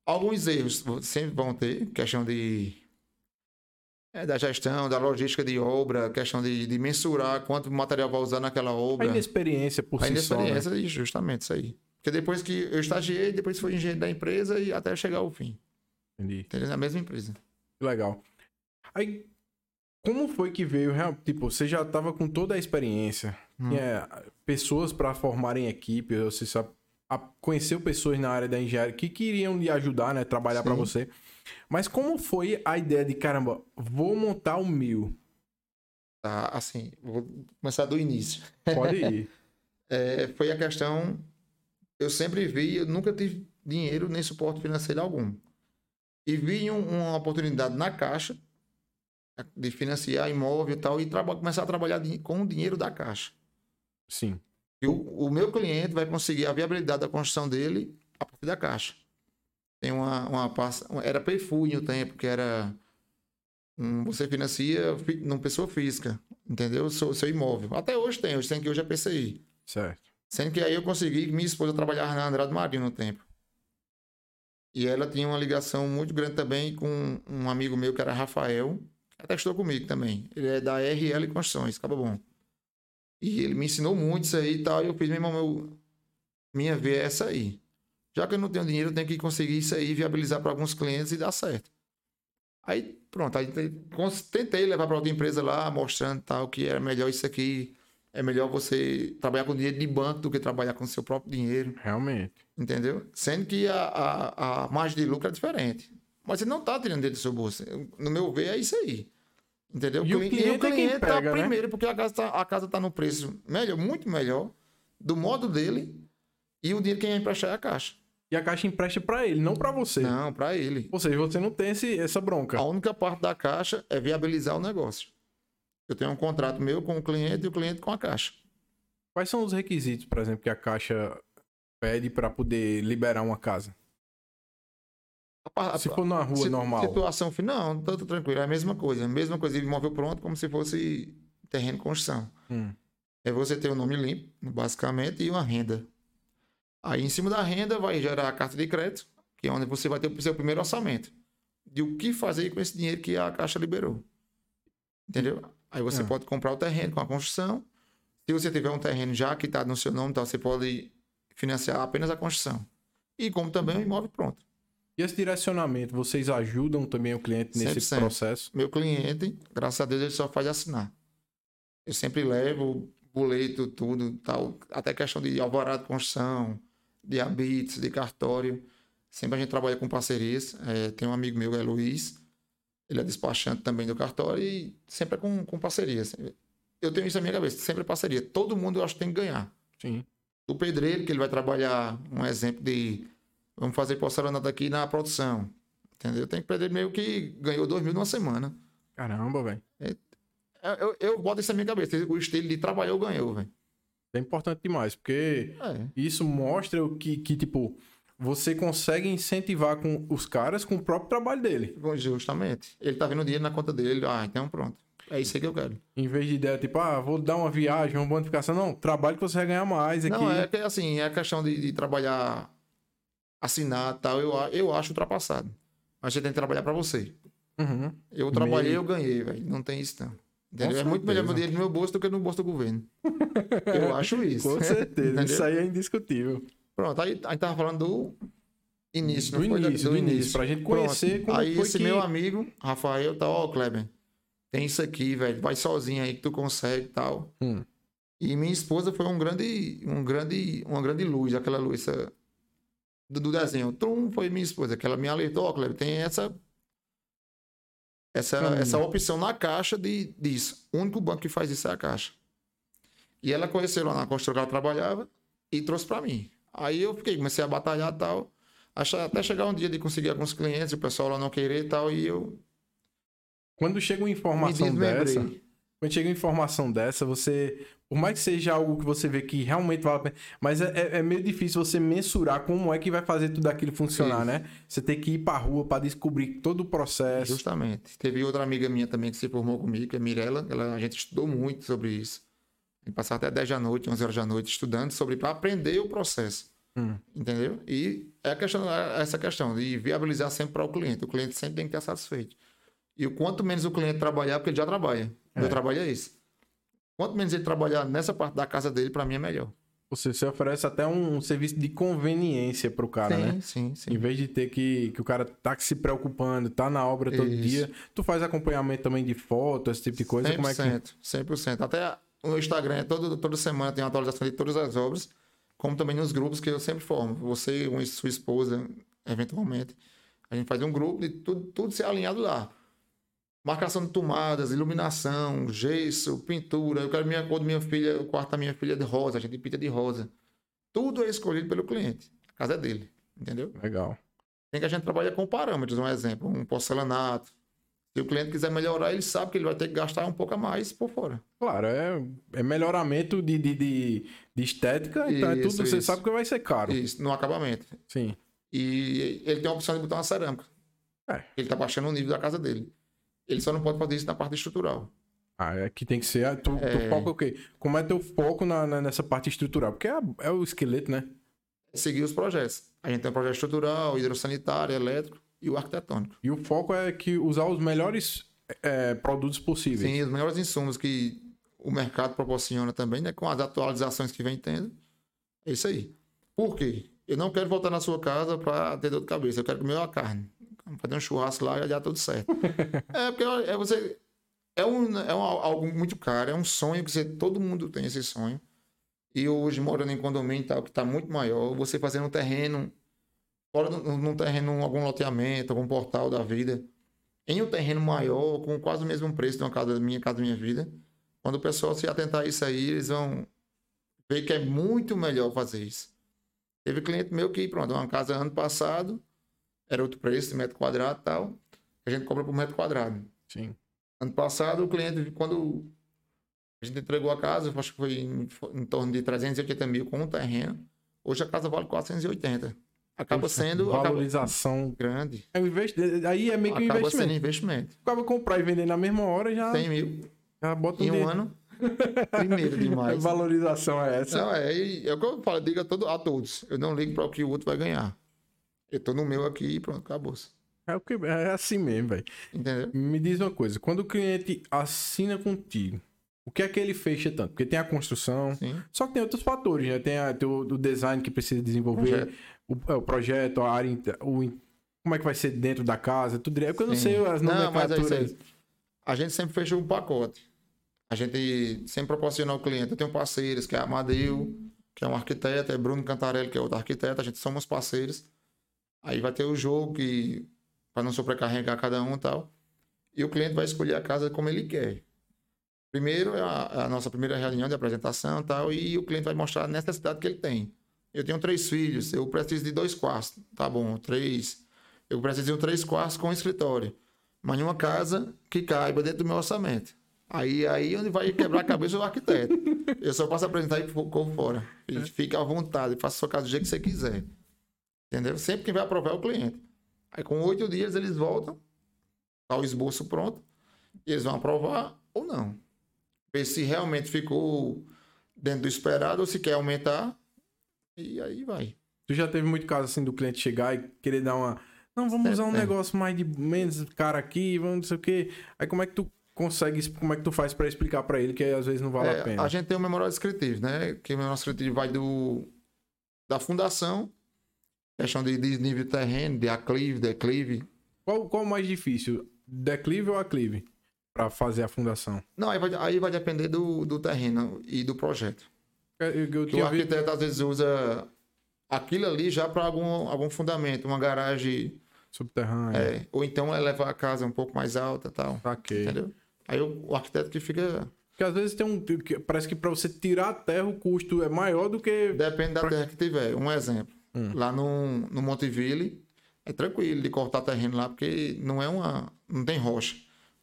Alguns erros sempre vão ter, questão de. é, da gestão, da logística de obra, questão de, de mensurar quanto material vai usar naquela A obra. inexperiência por A si só. né? inexperiência, justamente isso aí. Porque depois que eu estagiei, depois fui engenheiro da empresa e até chegar ao fim. Entendi. Entendeu? Na mesma empresa. Legal. Aí, como foi que veio? Tipo, você já tava com toda a experiência, Hum. tinha pessoas para formarem equipe, você sabe, conheceu pessoas na área da engenharia que queriam lhe ajudar, né, trabalhar para você. Mas como foi a ideia de, caramba, vou montar o meu? Tá, assim, vou começar do início. Pode ir. É, foi a questão. Eu sempre vi, eu nunca tive dinheiro nem suporte financeiro algum. E vi um- uma oportunidade na Caixa de financiar imóvel e tal, e começar a trabalhar com o dinheiro da Caixa. Sim. E o, o meu cliente vai conseguir a viabilidade da construção dele a partir da caixa. Tem uma, uma era PFU no tempo, que era você financia fi- numa pessoa física, entendeu? Seu, seu imóvel. Até hoje tem, hoje tem que hoje é PCI. Certo. Sendo que aí eu consegui, minha esposa trabalhava na Andrade Marinho no tempo. E ela tinha uma ligação muito grande também com um amigo meu que era Rafael, que até estudou comigo também. Ele é da RL Construções, acaba bom. E ele me ensinou muito isso aí e tal. E eu fiz, meu irmão, eu, minha via é essa aí. Já que eu não tenho dinheiro, eu tenho que conseguir isso aí, viabilizar para alguns clientes e dar certo. Aí, pronto, aí tentei levar para outra empresa lá, mostrando tal, que era melhor isso aqui. É melhor você trabalhar com dinheiro de banco do que trabalhar com seu próprio dinheiro. Realmente. Entendeu? Sendo que a, a, a margem de lucro é diferente. Mas você não está tirando dinheiro do seu bolso. No meu ver, é isso aí. Entendeu? E o cliente, e o cliente é tá pega, né? primeiro, porque a casa está a casa tá no preço melhor, muito melhor, do modo dele, e o dinheiro quem vai emprestar é a caixa. E a caixa empresta para ele, não para você. Não, para ele. Ou seja, você não tem esse, essa bronca. A única parte da caixa é viabilizar o negócio. Eu tenho um contrato meu com o cliente e o cliente com a caixa. Quais são os requisitos, por exemplo, que a caixa pede para poder liberar uma casa? Se for na rua se, normal. Situação final, tanto tranquilo. É a mesma coisa. Mesma coisa. Imóvel pronto, como se fosse terreno de construção. Hum. É você ter o um nome limpo, basicamente, e uma renda. Aí, em cima da renda, vai gerar a carta de crédito, que é onde você vai ter o seu primeiro orçamento. De o que fazer com esse dinheiro que a Caixa liberou. Entendeu? Aí você é. pode comprar o terreno com a construção. Se você tiver um terreno já que está no seu nome, então você pode financiar apenas a construção. E como também o imóvel pronto. E esse direcionamento, vocês ajudam também o cliente nesse 100%. processo? Meu cliente, graças a Deus, ele só faz assinar. Eu sempre levo boleto, tudo, tal, até questão de alvará de construção, de habits, de cartório. Sempre a gente trabalha com parcerias. É, tem um amigo meu, é Luiz, ele é despachante também do cartório e sempre é com, com parcerias. Eu tenho isso na minha cabeça, sempre é parceria. Todo mundo eu acho que tem que ganhar. Sim. O pedreiro, que ele vai trabalhar, um exemplo de vamos fazer porcelanato aqui na produção. Entendeu? Tem que pedreiro meio que ganhou dois mil numa semana. Caramba, velho. É, é, eu, eu boto isso na minha cabeça. O estilo de trabalhar ganhou, velho. É importante demais, porque é. isso mostra o que, que, tipo, você consegue incentivar com os caras com o próprio trabalho dele. Justamente. Ele tá vendo dinheiro na conta dele. Ah, então pronto. É isso aí que eu quero. Em vez de ideia, tipo, ah, vou dar uma viagem, uma bonificação. Não, trabalho que você vai ganhar mais aqui. Não, é que assim, é a questão de, de trabalhar, assinar tal, eu, eu acho ultrapassado. Mas você tem que trabalhar para você. Uhum. Eu trabalhei, Meio... eu ganhei, velho. Não tem isso, não. Entendeu? É muito melhor meu dinheiro no meu bolso do que no bolso do governo. eu acho isso. Com certeza, isso aí é indiscutível. Pronto, aí a gente tava falando do início, do não início, do, do início, pra gente conhecer Pronto. como Aí esse que... meu amigo, Rafael, tá, ó, Kleber, tem isso aqui, velho, vai sozinho aí que tu consegue e tal. Hum. E minha esposa foi um grande, um grande, uma grande luz, aquela luz essa, do, do desenho. Trum foi minha esposa, que ela me alertou, ó, Kleber, tem essa essa, hum. essa opção na caixa de, disso. O único banco que faz isso é a caixa. E ela conheceu lá na construção que ela trabalhava e trouxe para mim. Aí eu fiquei, comecei a batalhar e tal. Até chegar um dia de conseguir alguns clientes, o pessoal lá não querer e tal, e eu. Quando chega uma informação dessa. Quando chega uma informação dessa, você. Por mais que seja algo que você vê que realmente vale a pena. Mas é, é, é meio difícil você mensurar como é que vai fazer tudo aquilo funcionar, né? Você tem que ir pra rua para descobrir todo o processo. Justamente. Teve outra amiga minha também que se formou comigo, que é Mirella. Ela, a gente estudou muito sobre isso. E passar até 10 da noite, 11 horas da noite estudando sobre para aprender o processo. Hum. Entendeu? E é a questão, é essa questão de viabilizar sempre para o cliente. O cliente sempre tem que estar satisfeito. E o quanto menos o cliente trabalhar, porque ele já trabalha. É. Meu trabalho é esse. Quanto menos ele trabalhar nessa parte da casa dele, para mim é melhor. Você, você oferece até um serviço de conveniência pro cara, sim, né? Sim, sim. Em vez de ter que, que o cara tá se preocupando, tá na obra todo Isso. dia, tu faz acompanhamento também de foto, esse tipo de coisa? 100%, como é que... 100%. Até no Instagram, todo, toda semana tem uma atualização de todas as obras, como também nos grupos que eu sempre formo. Você e sua esposa, eventualmente. A gente faz um grupo e tudo, tudo ser alinhado lá. Marcação de tomadas, iluminação, gesso, pintura. Eu quero minha cor da minha filha, o quarto da minha filha é de rosa, a gente pinta de rosa. Tudo é escolhido pelo cliente. A casa é dele, entendeu? Legal. Tem que a gente trabalha com parâmetros, um exemplo, um porcelanato, se o cliente quiser melhorar, ele sabe que ele vai ter que gastar um pouco a mais por fora. Claro, é, é melhoramento de, de, de, de estética, então é tudo, você sabe que vai ser caro. Isso, no acabamento. Sim. E ele tem a opção de botar uma cerâmica. É. Ele tá baixando o nível da casa dele. Ele só não pode fazer isso na parte estrutural. Ah, é que tem que ser. Tu, é... tu foca o quê? Como é teu foco na, na, nessa parte estrutural? Porque é, é o esqueleto, né? Seguir os projetos. A gente tem um projeto estrutural, hidrossanitário, elétrico e o arquitetônico. E o foco é que usar os melhores é, produtos possíveis. Sim, os melhores insumos que o mercado proporciona também, né? Com as atualizações que vem tendo. É isso aí. Por quê? Eu não quero voltar na sua casa para ter dor de cabeça. Eu quero comer uma carne. Fazer um churrasco lá e já tudo certo. é porque é você. É, um, é um, algo muito caro, é um sonho que você, todo mundo tem esse sonho. E hoje, morando em condomínio e tal, que está muito maior, você fazendo um terreno, fora num terreno, algum loteamento, algum portal da vida, em um terreno maior, com quase o mesmo preço de uma casa minha, casa minha vida, quando o pessoal se atentar a isso aí, eles vão ver que é muito melhor fazer isso. Teve cliente meu que, pronto, uma casa ano passado, era outro preço, metro quadrado e tal, a gente cobra por metro quadrado. Sim. Ano passado, o cliente, quando a gente entregou a casa, acho que foi em, em torno de 380 mil com um terreno. Hoje a casa vale 480. Acaba sendo. Valorização acaba... grande. É um invest... Aí é meio que acaba investimento. sendo investimento. Acaba comprar e vender na mesma hora já. 100 mil. Já bota um em um dedo. ano. Primeiro demais. valorização é essa? Não, é, é o que eu falo, digo a, todo, a todos. Eu não ligo para o que o outro vai ganhar. Eu tô no meu aqui e pronto, acabou. -se. É, o que, é assim mesmo, velho. Entendeu? Me diz uma coisa, quando o cliente assina contigo, o que é que ele fecha tanto? Porque tem a construção, Sim. só que tem outros fatores, né? Tem, a, tem o, o design que precisa desenvolver, Projeto. O, é, o projeto, a área, o, como é que vai ser dentro da casa, tudo direito. Porque eu não sei as é nomenclaturas. aí. A gente sempre fecha um pacote. A gente sempre proporciona ao cliente. Eu tenho parceiros, que é a Amadeu, que é um arquiteto, é Bruno Cantarelli, que é outro arquiteto. A gente somos parceiros. Aí vai ter o jogo, que para não sobrecarregar cada um e tal. E o cliente vai escolher a casa como ele quer. Primeiro é a, é a nossa primeira reunião de apresentação e tal, e o cliente vai mostrar a necessidade que ele tem. Eu tenho três filhos, eu preciso de dois quartos. Tá bom, três. Eu preciso de um três quartos com escritório. Mas em uma casa que caiba dentro do meu orçamento. Aí aí onde vai quebrar a cabeça é o arquiteto. Eu só posso apresentar e corro fora. E Fica à vontade, faça sua casa do jeito que você quiser. Entendeu? Sempre quem vai aprovar é o cliente. Aí com oito dias eles voltam, tá o esboço pronto, e eles vão aprovar ou não. Ver se realmente ficou dentro do esperado ou se quer aumentar. E aí vai. Tu já teve muito caso assim do cliente chegar e querer dar uma. Não, vamos É, usar um é. negócio mais de menos cara aqui, vamos não sei o quê. Aí como é que tu consegue, como é que tu faz pra explicar pra ele que às vezes não vale É, a pena? a gente tem o memorial descritivo, né? Que o memorial descritivo vai do da fundação, questão de, de nível de terreno, de aclive, declive. Qual, qual o mais difícil? Declive ou aclive? Pra fazer a fundação? Não, aí vai, aí vai depender do, do terreno e do projeto. Eu, eu, eu Que o visto- arquiteto às vezes usa aquilo ali já para algum, algum fundamento, uma garagem, Subterrâneo. é, ou então elevar a casa um pouco mais alta e tal. Saquei. Entendeu? Aí o, o arquiteto que fica. Porque às vezes tem um. Parece que pra você tirar a terra o custo é maior do que. Depende da Pra- terra que tiver. Um exemplo. Hum. Lá no, no Monteville, é tranquilo de cortar terreno lá, porque não é uma. não tem rocha.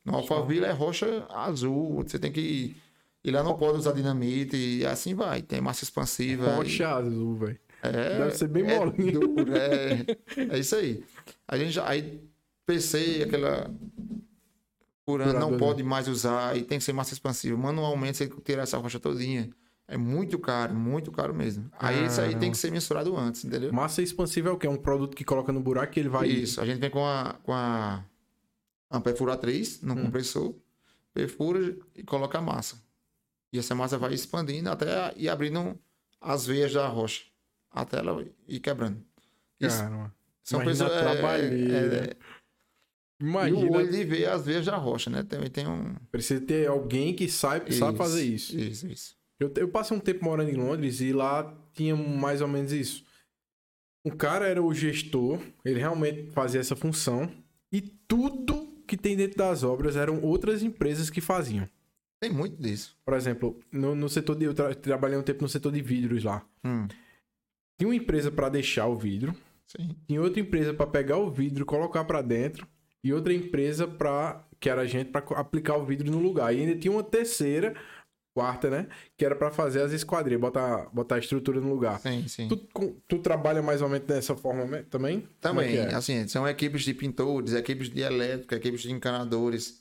No Alphaville é rocha azul. Você tem que. E lá não pode usar dinamite e assim vai. Tem massa expansiva. Rocha azul, velho. É, Deve ser bem é molinho. duro, é, é isso aí. A gente já, aí PC, aquela por ano não pode mais usar e tem que ser massa expansiva. Manualmente você tem que tirar essa rocha todinha. É muito caro, muito caro mesmo. Aí isso aí tem que ser mensurado antes, entendeu? Massa expansiva é o quê? É um produto que coloca no buraco e ele vai. Isso, a gente vem com a, com a, uma perfuratriz no Hum. compressor, perfura e coloca a massa. E essa massa vai expandindo até ir abrindo as veias da rocha, até ela ir quebrando. Isso Caramba. São Imagina pessoas. a É, trabalheira. é, e o Imagina. olho de ver as veias da rocha, né? Também tem um. Precisa ter alguém que sabe, sabe fazer isso. Isso, isso. Eu, eu passei um tempo morando em Londres e lá tinha mais ou menos isso. O cara era o gestor, ele realmente fazia essa função e tudo que tem dentro das obras eram outras empresas que faziam. Tem muito disso. Por exemplo, no, no setor de. Eu tra- trabalhei um tempo no setor de vidros lá. Hum, Tinha uma empresa para deixar o vidro, sim. tinha outra empresa para pegar o vidro, colocar para dentro e outra empresa para que era a gente para aplicar o vidro no lugar. E ainda tinha uma terceira, quarta, né, que era para fazer as esquadrias, botar botar a estrutura no lugar. Sim, sim. Tu, tu trabalha mais ou menos dessa forma também? É Também, que é? assim, são equipes de pintores, equipes de elétrica, equipes de encanadores,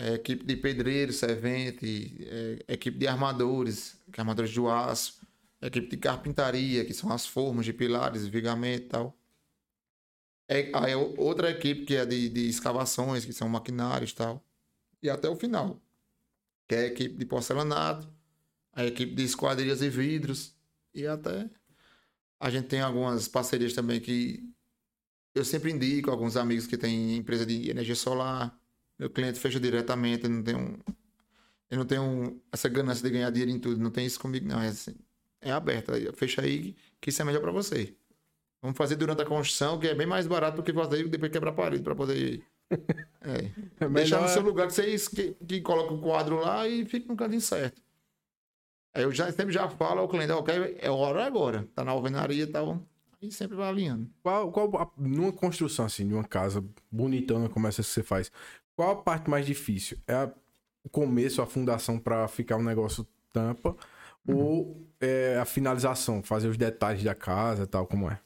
é, equipe de pedreiros, servente, é, equipe de armadores, que é armadores de aço, equipe de carpintaria, que são as formas de pilares, vigamento e tal. É, aí é outra equipe que é de, de escavações, que são maquinários e tal. E até o final, que é a equipe de porcelanato, a equipe de esquadrias e vidros, e até A gente tem algumas parcerias também que eu sempre indico alguns amigos que têm empresa de energia solar. Meu cliente fecha diretamente, eu não tenho, eu não tenho essa ganância de ganhar dinheiro em tudo. Não tem isso comigo, não. É, assim, é aberto. Fecha aí que isso é melhor para você. Vamos fazer durante a construção, que é bem mais barato do que fazer depois quebrar a parede para poder. É. é Deixar no seu lugar que vocês que, que coloca o quadro lá e fica no cantinho certo. Aí eu já, sempre já falo ao cliente, ok, é hora agora. Tá na alvenaria e tal. E sempre vai alinhando. Qual, qual, numa construção assim, de uma casa bonitona como essa que você faz, qual a parte mais difícil? É a, o começo, a fundação para ficar um negócio tampa? Uhum. Ou é a finalização, fazer os detalhes da casa tal, como é?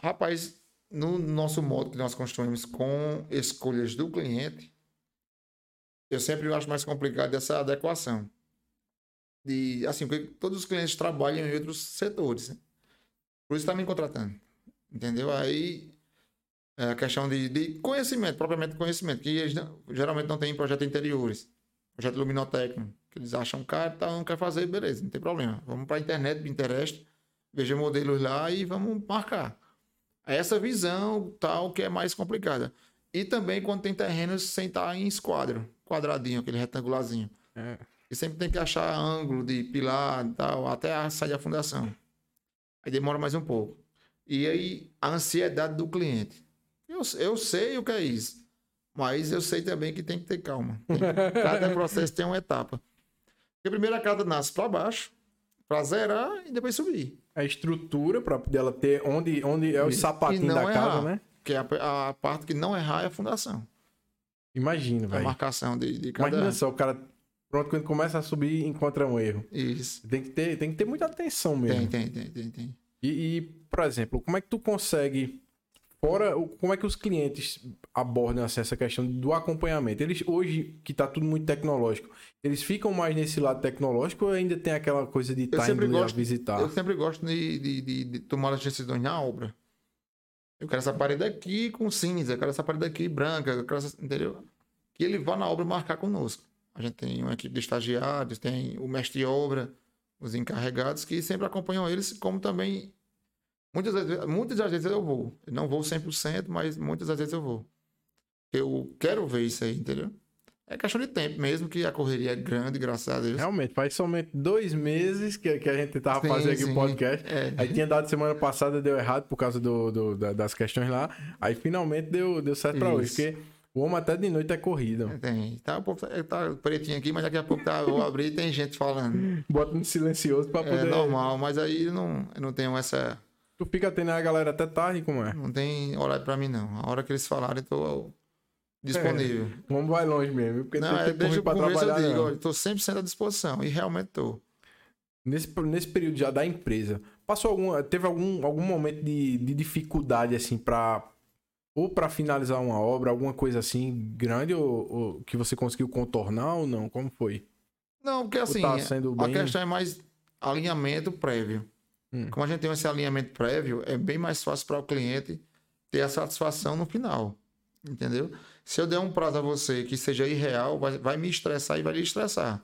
Rapaz, no nosso modo que nós construímos com escolhas do cliente, eu sempre acho mais complicado essa adequação. De, assim, porque todos os clientes trabalham em outros setores. Né? Por isso está me contratando. Entendeu? Aí a questão de, de conhecimento, propriamente conhecimento, que eles não, geralmente não tem em projetos interiores. Projeto luminotécnico, que eles acham caro, tá, não quer fazer, beleza, não tem problema. Vamos para a internet, Pinterest, veja modelos lá e vamos marcar. Essa visão tal que é mais complicada. E também quando tem terrenos sem estar em esquadro, quadradinho, aquele retangularzinho. É. E sempre tem que achar ângulo de pilar e tal, até sair a fundação. Aí demora mais um pouco. E aí a ansiedade do cliente. Eu, eu sei o que é isso. Mas eu sei também que tem que ter calma. Tem, cada processo tem uma etapa. Porque primeiro a casa nasce para baixo, para zerar e depois subir a estrutura para dela ter onde, onde é o sapatinho da errar, casa, né? Que é a, a, parte que não errar é a fundação. Imagina, velho. A marcação de, de cada... Imagina só, o cara pronto quando começa a subir encontra um erro. Isso. Tem que ter, tem que ter muita atenção mesmo. Tem, tem, tem, tem, tem. E, e, por exemplo, como é que tu consegue Fora, como é que os clientes abordam assim, essa questão do acompanhamento? Eles, hoje, que está tudo muito tecnológico, eles ficam mais nesse lado tecnológico ou ainda tem aquela coisa de estar indo gosto, visitar? Eu sempre gosto de, de, de, de, tomar as decisões na obra. Eu quero essa parede aqui com cinza, eu quero essa parede aqui branca, eu quero essa, entendeu? Que ele vá na obra marcar conosco. A gente tem uma equipe de estagiários, tem o mestre de obra, os encarregados, que sempre acompanham eles, como também Muitas, muitas das vezes eu vou. Eu não vou 100%, mas muitas das vezes eu vou. Eu quero ver isso aí, entendeu? É questão de tempo mesmo, que a correria é grande, graças a Deus. Realmente, faz somente dois meses que, que a gente tava sim, fazendo aqui o podcast. É. Aí tinha dado semana passada, deu errado por causa do, do da, das questões lá. Aí finalmente deu, deu certo para hoje. Porque o homem até de noite é corrida. É, tem. Tá, tá, tá pretinho aqui, mas daqui a pouco tá, vou abrir e tem gente falando. Bota no silencioso pra é poder. É normal, mas aí não, eu não tenho essa Tu fica tendo a galera até tarde, como é? Não tem horário pra mim, não. A hora que eles falarem, tô disponível. É, vamos vai longe mesmo. Porque não, é, desde o começo eu digo, olha, tô 100% à disposição. E realmente tô. Nesse, nesse período já da empresa, passou algum, teve algum, algum momento de, de dificuldade, assim, pra... Ou para finalizar uma obra, alguma coisa assim grande, ou, ou, que você conseguiu contornar ou não? Como foi? Não, porque assim, tá a questão é mais alinhamento prévio. Hum. Como a gente tem esse alinhamento prévio, é bem mais fácil para o cliente ter a satisfação no final. Entendeu? Se eu der um prazo a você que seja irreal, vai, vai me estressar e vai lhe estressar.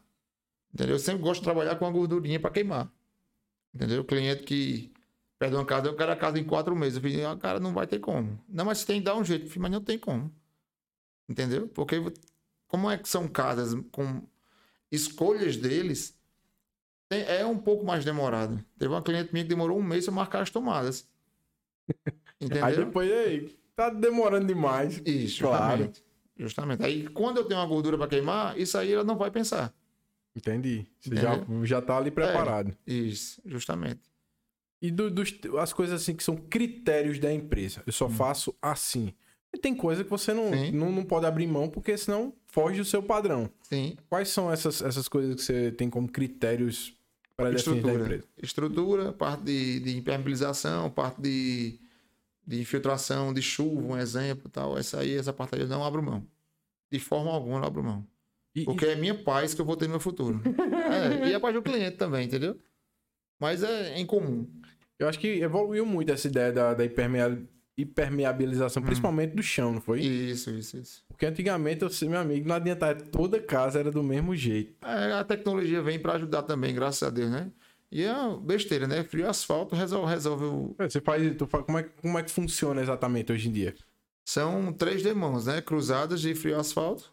Entendeu? Eu sempre gosto de trabalhar com a gordurinha para queimar. Entendeu? O cliente que pede uma casa, eu quero a casa em quatro meses. Eu falei, ah, cara, não vai ter como. Não, mas tem que dar um jeito. Mas não tem como. Entendeu? Porque como é que são casas com escolhas deles é um pouco mais demorado. Teve uma cliente minha que demorou um mês para marcar as tomadas. Entendeu? Aí depois, aí, tá demorando demais. Isso, claro. justamente. Justamente. Aí, quando eu tenho uma gordura para queimar, isso aí ela não vai pensar. Entendi. Você já, já tá ali preparado. É, isso, justamente. E do, dos, as coisas assim que são critérios da empresa. Eu só hum. faço assim. E tem coisa que você não, não, não, pode abrir mão, porque senão foge do seu padrão. Sim. Quais são essas, essas coisas que você tem como critérios para definir a empresa? Estrutura, parte de, de impermeabilização, parte de, de infiltração de chuva, um exemplo tal. Essa aí, essa parte aí eu não abro mão. De forma alguma eu não abro mão. E, porque e... é minha paz que eu vou ter no meu futuro. é, e a paz do cliente também, entendeu? Mas é em comum. Eu acho que evoluiu muito essa ideia da, da hipermeabilização, hum. principalmente do chão, não foi? Isso, isso, isso. Porque antigamente, eu sei, meu amigo, não adiantava, toda casa era do mesmo jeito. É, a tecnologia vem para ajudar também, graças a Deus, né? E é besteira, né? Frio asfalto resolve, resolve o... É, Você faz, tu faz como, é, que- como é que funciona exatamente hoje em dia? São três demãos, né? Cruzadas de frio asfalto.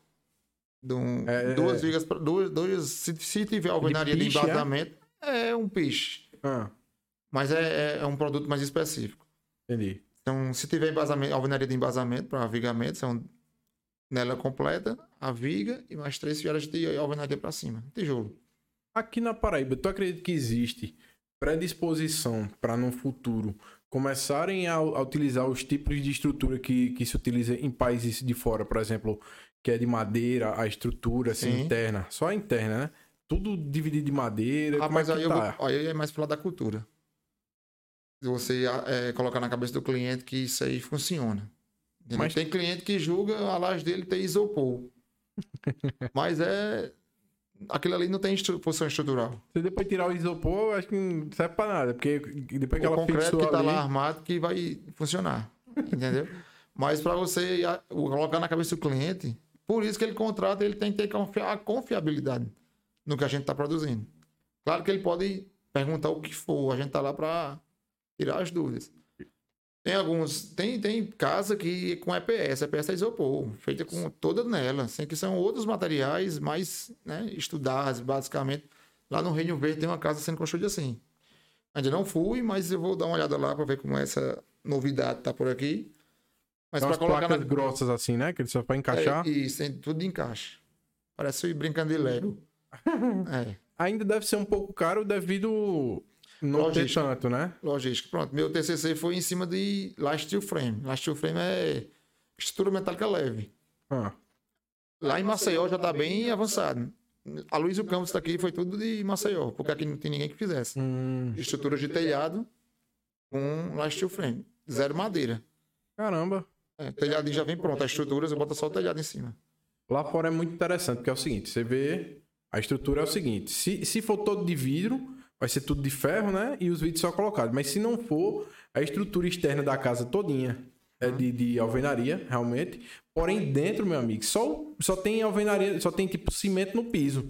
De um- É, duas é. vigas, duas, duas, se, se tiver alvenaria de, piche, é? embasamento, é? um piche. Ah, Mas é, é, é um produto mais específico. entendi. Então, se tiver embasamento, alvenaria de embasamento para vigamento, são nela completa, a viga e mais três fileiras de alvenaria para cima. Tijolo. Aqui na Paraíba, tu acredita que existe predisposição para no futuro começarem a, a utilizar os tipos de estrutura que, que se utiliza em países de fora, por exemplo, que é de madeira, a estrutura assim, Sim. interna, só a interna, né? Tudo dividido de madeira. Rapaz, como é aí, tá? vou, aí é mais lado da cultura. Você é, colocar na cabeça do cliente que isso aí funciona. Entendeu? Mas- Tem cliente que julga a laje dele ter isopor. Mas é. Aquilo ali não tem estru- função estrutural. Se depois tirar o isopor, acho que não serve pra nada, porque depois que o ela concreto que tá ali... lá armado que vai funcionar. Entendeu? Mas para você colocar na cabeça do cliente, por isso que ele contrata, ele tem que ter a confiabilidade no que a gente está produzindo. Claro que ele pode perguntar o que for, a gente tá lá para tirar as dúvidas. Tem alguns, tem, tem casa que com EPS, EPS é isopor, feita com toda nela, sem que são outros materiais mais né, estudados, basicamente. Lá no Reino Verde tem uma casa sendo construída assim. Ainda não fui, mas eu vou dar uma olhada lá para ver como essa novidade tá por aqui. Mas para colocar placas na... grossas assim, né? Que ele só pra encaixar. É, isso, tem tudo de encaixe. Parece ir brincando de Lego. é, Ainda deve ser um pouco caro devido não Logística. ter tanto, né? logística. Pronto, meu TCC foi em cima de last steel frame. Last steel frame é estrutura metálica leve. Ah, Lá em Maceió já tá bem avançado. A Luiz do Campos daqui foi tudo de Maceió, porque aqui não tem ninguém que fizesse. hum, Estrutura de telhado com last steel frame. Zero madeira. caramba. É, o telhadinho já vem pronto. As estruturas, eu boto só o telhado em cima. Lá fora é muito interessante, porque é o seguinte, você vê, a estrutura é o seguinte, se, se for todo de vidro, vai ser tudo de ferro, né? E os vidros só colocados. Mas se não for, a estrutura externa da casa todinha é de, de alvenaria, realmente. Porém, dentro, meu amigo, só, só tem alvenaria, só tem tipo cimento no piso.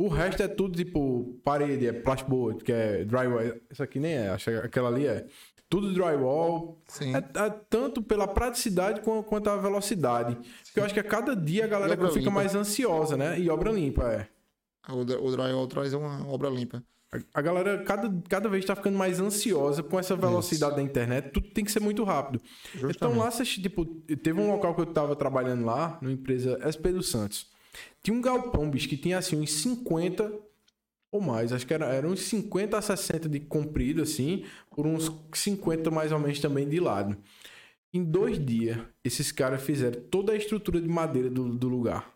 O resto é tudo tipo parede, é plasterboard, que é drywall. Isso aqui nem é, acho que aquela ali é. Tudo drywall, Sim. é, é tanto pela praticidade quan- quanto a velocidade. Porque eu acho que a cada dia a galera fica limpa. mais ansiosa, né? E obra limpa, é. O, dry- o drywall traz uma obra limpa. A- galera cada, cada vez tá ficando mais ansiosa com essa velocidade da internet. Tudo tem que ser muito rápido. Então Justamente. lá, você, tipo, teve um local que eu tava trabalhando lá, numa empresa SP dos Santos. Tinha um galpão, bicho, que tinha assim uns 50 ou mais. Acho que era, era uns 50 a 60 de comprido, assim, por uns 50 mais ou menos também de lado. Em dois dias, esses caras fizeram toda a estrutura de madeira do, do lugar.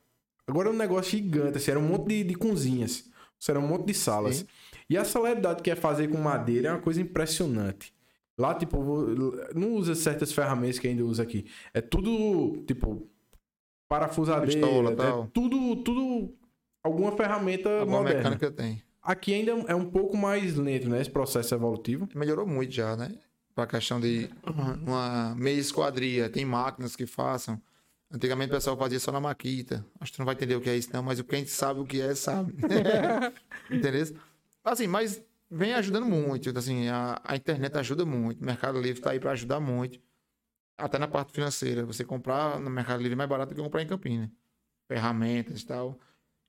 Agora é um negócio gigante, assim, era um monte de, de cozinhas. Era um monte de salas. Sim. E a celeridade que é fazer com madeira é uma coisa impressionante. Lá, tipo, não usa certas ferramentas que ainda usa aqui. É tudo, tipo, parafusadeira. Pistola, é tal. tudo, tudo, alguma ferramenta Alguma moderna. mecânica tem. Aqui ainda é um pouco mais lento, né? Esse processo evolutivo. Melhorou muito já, né? Pra questão de uma meia esquadria. Tem máquinas que façam. Antigamente o pessoal fazia só na maquita. Acho que não vai entender o que é isso, não, mas o quem sabe o que é, sabe. Entendeu? Assim, mas vem ajudando muito. Assim, a, a internet ajuda muito. O Mercado Livre tá aí para ajudar muito. Até na parte financeira. Você comprar no Mercado Livre é mais barato do que comprar em Campina. Ferramentas e tal.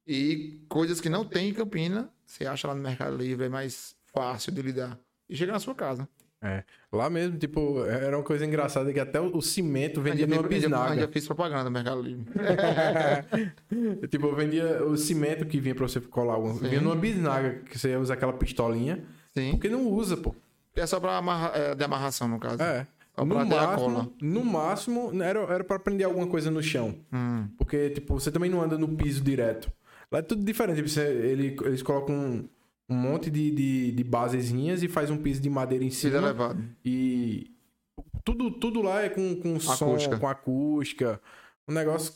E coisas que não tem em Campina, você acha lá no Mercado Livre, é mais fácil de lidar. E chega na sua casa. É. Lá mesmo, tipo, era uma coisa engraçada que até o, cimento vendia numa bisnaga. ainda fiz propaganda no Mercado Livre. tipo, eu vendia o cimento que vinha pra você colar. Sim. Vinha numa bisnaga, que você usa aquela pistolinha. Sim. Porque não usa, pô. É só pra amarra, é, de amarração, no caso. É. No máximo, no máximo, era, era pra prender alguma coisa no chão. Hum. Porque, tipo, você também não anda no piso direto. Lá é tudo diferente. Tipo, você- ele- eles colocam um, um monte de, de, de basezinhas e faz um piso de madeira em cima. elevado. E tudo, tudo lá é com, com som, Acústica. com acústica. Um negócio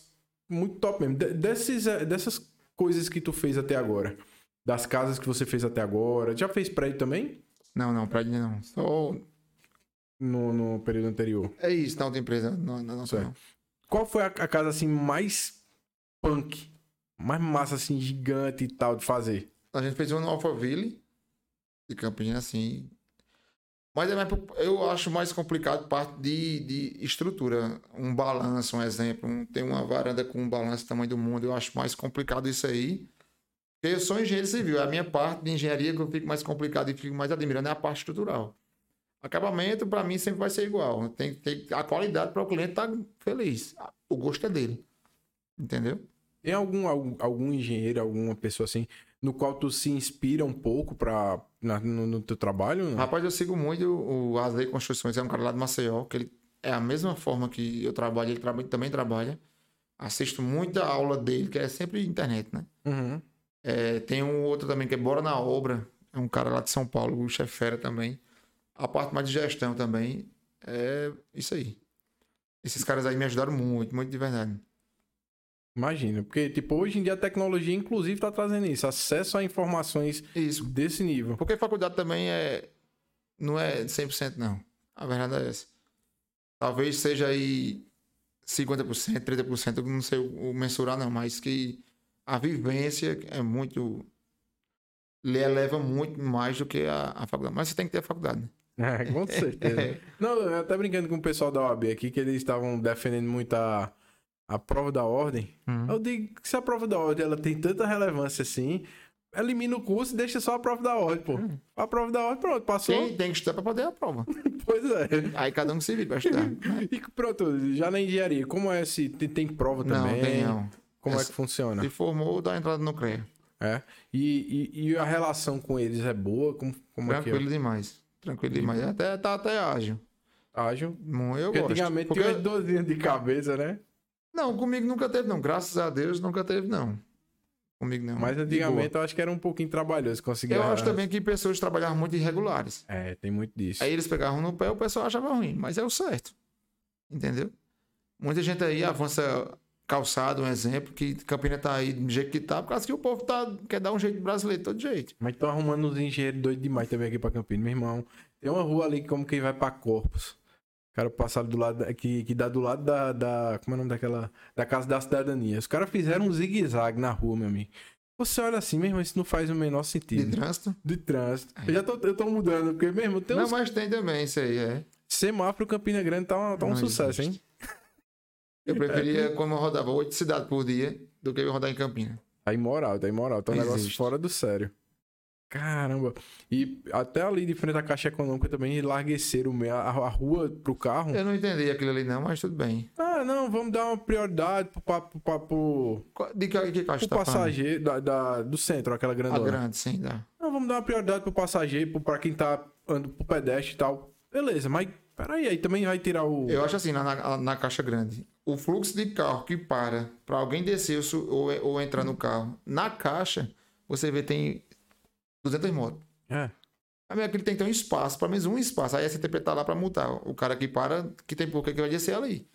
muito top mesmo. De- desses, eh, dessas coisas que tu fez até agora. Das casas que você fez até agora. Já fez prédio também? Não, não, prédio não. Só... No, no período anterior. É isso, na outra empresa. Na, na nossa, não. Qual foi a, a casa assim mais punk? Mais massa, assim, gigante e tal de fazer? A gente fez um no Alphaville, de Campinas, assim. Mas é mais, eu acho mais complicado parte de, de estrutura. Um balanço, um exemplo. Um, tem uma varanda com um balanço do tamanho do mundo. Eu acho mais complicado isso aí. Eu sou engenheiro civil. É a minha parte de engenharia que eu fico mais complicado e fico mais admirando é a parte estrutural. Acabamento, para mim, sempre vai ser igual. Tem ter a qualidade para o cliente estar tá feliz. O gosto é dele. Entendeu? Tem algum, algum, algum engenheiro, alguma pessoa assim, no qual tu se inspira um pouco para no, no, teu trabalho? Não? Rapaz, eu sigo muito o Asley Construções, é um cara lá de Maceió, que ele é a mesma forma que eu trabalho, ele trabalha, também trabalha. Assisto muita aula dele, que é sempre internet, né? Uhum. É, tem um outro também que é Bora na Obra, é um cara lá de São Paulo, o chefe fera também. A parte mais de gestão também, é isso aí. Esses caras aí me ajudaram muito, muito de verdade. Imagina, porque tipo, hoje em dia a tecnologia inclusive está trazendo isso, acesso a informações isso. desse nível. Porque faculdade também é não é 100% não. A verdade é essa. Talvez seja aí 50%, 30%, eu não sei o mensurar não, mas que a vivência é muito lhe eleva muito mais do que a, a faculdade. Mas você tem que ter a faculdade, né? É, com certeza. não, eu até brincando com o pessoal da OAB aqui, que eles estavam defendendo muito a a prova da ordem. Uhum. Eu digo que se a prova da ordem ela tem tanta relevância assim, elimina o curso e deixa só a prova da ordem, pô. Uhum. A prova da ordem, pronto, passou. Tem, tem que estudar pra poder a prova. pois é. Aí cada um se vira pra estudar. e pronto, já na engenharia, como é se tem, tem prova também? Não, tem não. Como Essa, é que funciona? Se formou, dá entrada no CREA. É. E, e, e, a relação com eles é boa? Como, como Tranquilo é que é? demais. Tranquilo demais. Até, tá até ágil. Ágil? Eu Porque gosto. antigamente Porque... tinha dozinha de cabeça, né? Não, comigo nunca teve, não. Graças a Deus nunca teve, não. Comigo não. Mas antigamente eu acho que era um pouquinho trabalhoso conseguir. Eu acho também que pessoas trabalhavam muito irregulares. É, tem muito disso. Aí eles pegavam no pé, o pessoal achava ruim, mas é o certo. Entendeu? Muita gente aí avança calçado, um exemplo, que Campina tá aí do jeito que tá, por causa que o povo tá, quer dar um jeito brasileiro todo jeito. Mas estão arrumando uns engenheiros doidos demais também aqui pra Campina, meu irmão. Tem uma rua ali como quem vai pra Corpus cara passaram do lado, que, que dá do lado da, da. Como é o nome daquela. Da Casa da Cidadania. Os caras fizeram um zigue-zague na rua, meu amigo. Você olha assim, mesmo, isso não faz o menor sentido. De trânsito? De trânsito. Eu já tô, eu tô mudando, porque mesmo tem uns... Não, mas tem também isso aí, é. Semáforo Campina Grande tá, tá um sucesso, existe. hein? Eu preferia, é. como eu rodava oito cidades por dia, do que eu rodar em Campina. Tá imoral, tá imoral. Tá um existe. negócio fora do sério. Caramba! E até ali de frente à Caixa Econômica também enlargueceram a, a rua pro carro. Eu não entendi aquilo ali não, mas tudo bem. Ah, não, vamos dar uma prioridade pro... pro, pro, pro de que, que caixa pro tá passageiro da, da, do centro, aquela grandona. A grande, sim, dá. Não, vamos dar uma prioridade pro passageiro, pro, pra quem tá andando pro pedestre e tal. Beleza, mas peraí, aí também vai tirar o... Eu acho assim, na, na, na Caixa Grande, o fluxo de carro que para pra alguém descer ou, ou entrar no carro, na Caixa, você vê tem 200 motos. É. Aí aquele tem que ter um espaço, pelo menos um espaço. Aí a CTP tá lá para multar. O cara que para, que tem pouco que vai descer ali.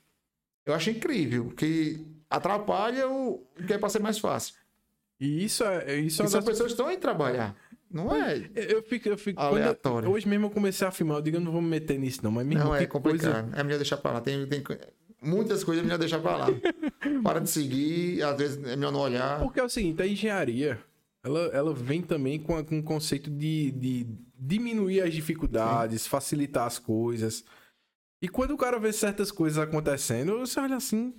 Eu acho incrível, que atrapalha o que é para ser mais fácil. E isso é. Isso é das... pessoas estão aí trabalhar. Não é. Eu fico. Eu fico aleatório. Eu, hoje mesmo eu comecei a filmar, eu digo, eu não vou me meter nisso, não. Mas mesmo Não, é complicado. Coisa... É melhor deixar pra lá. Tem, tem muitas coisas é melhor deixar pra lá. para de seguir, às vezes é melhor não olhar. Porque é o seguinte, a engenharia ela, ela vem também com, a, com o conceito de, de diminuir as dificuldades, Sim. facilitar as coisas. E quando o cara vê certas coisas acontecendo, você olha assim,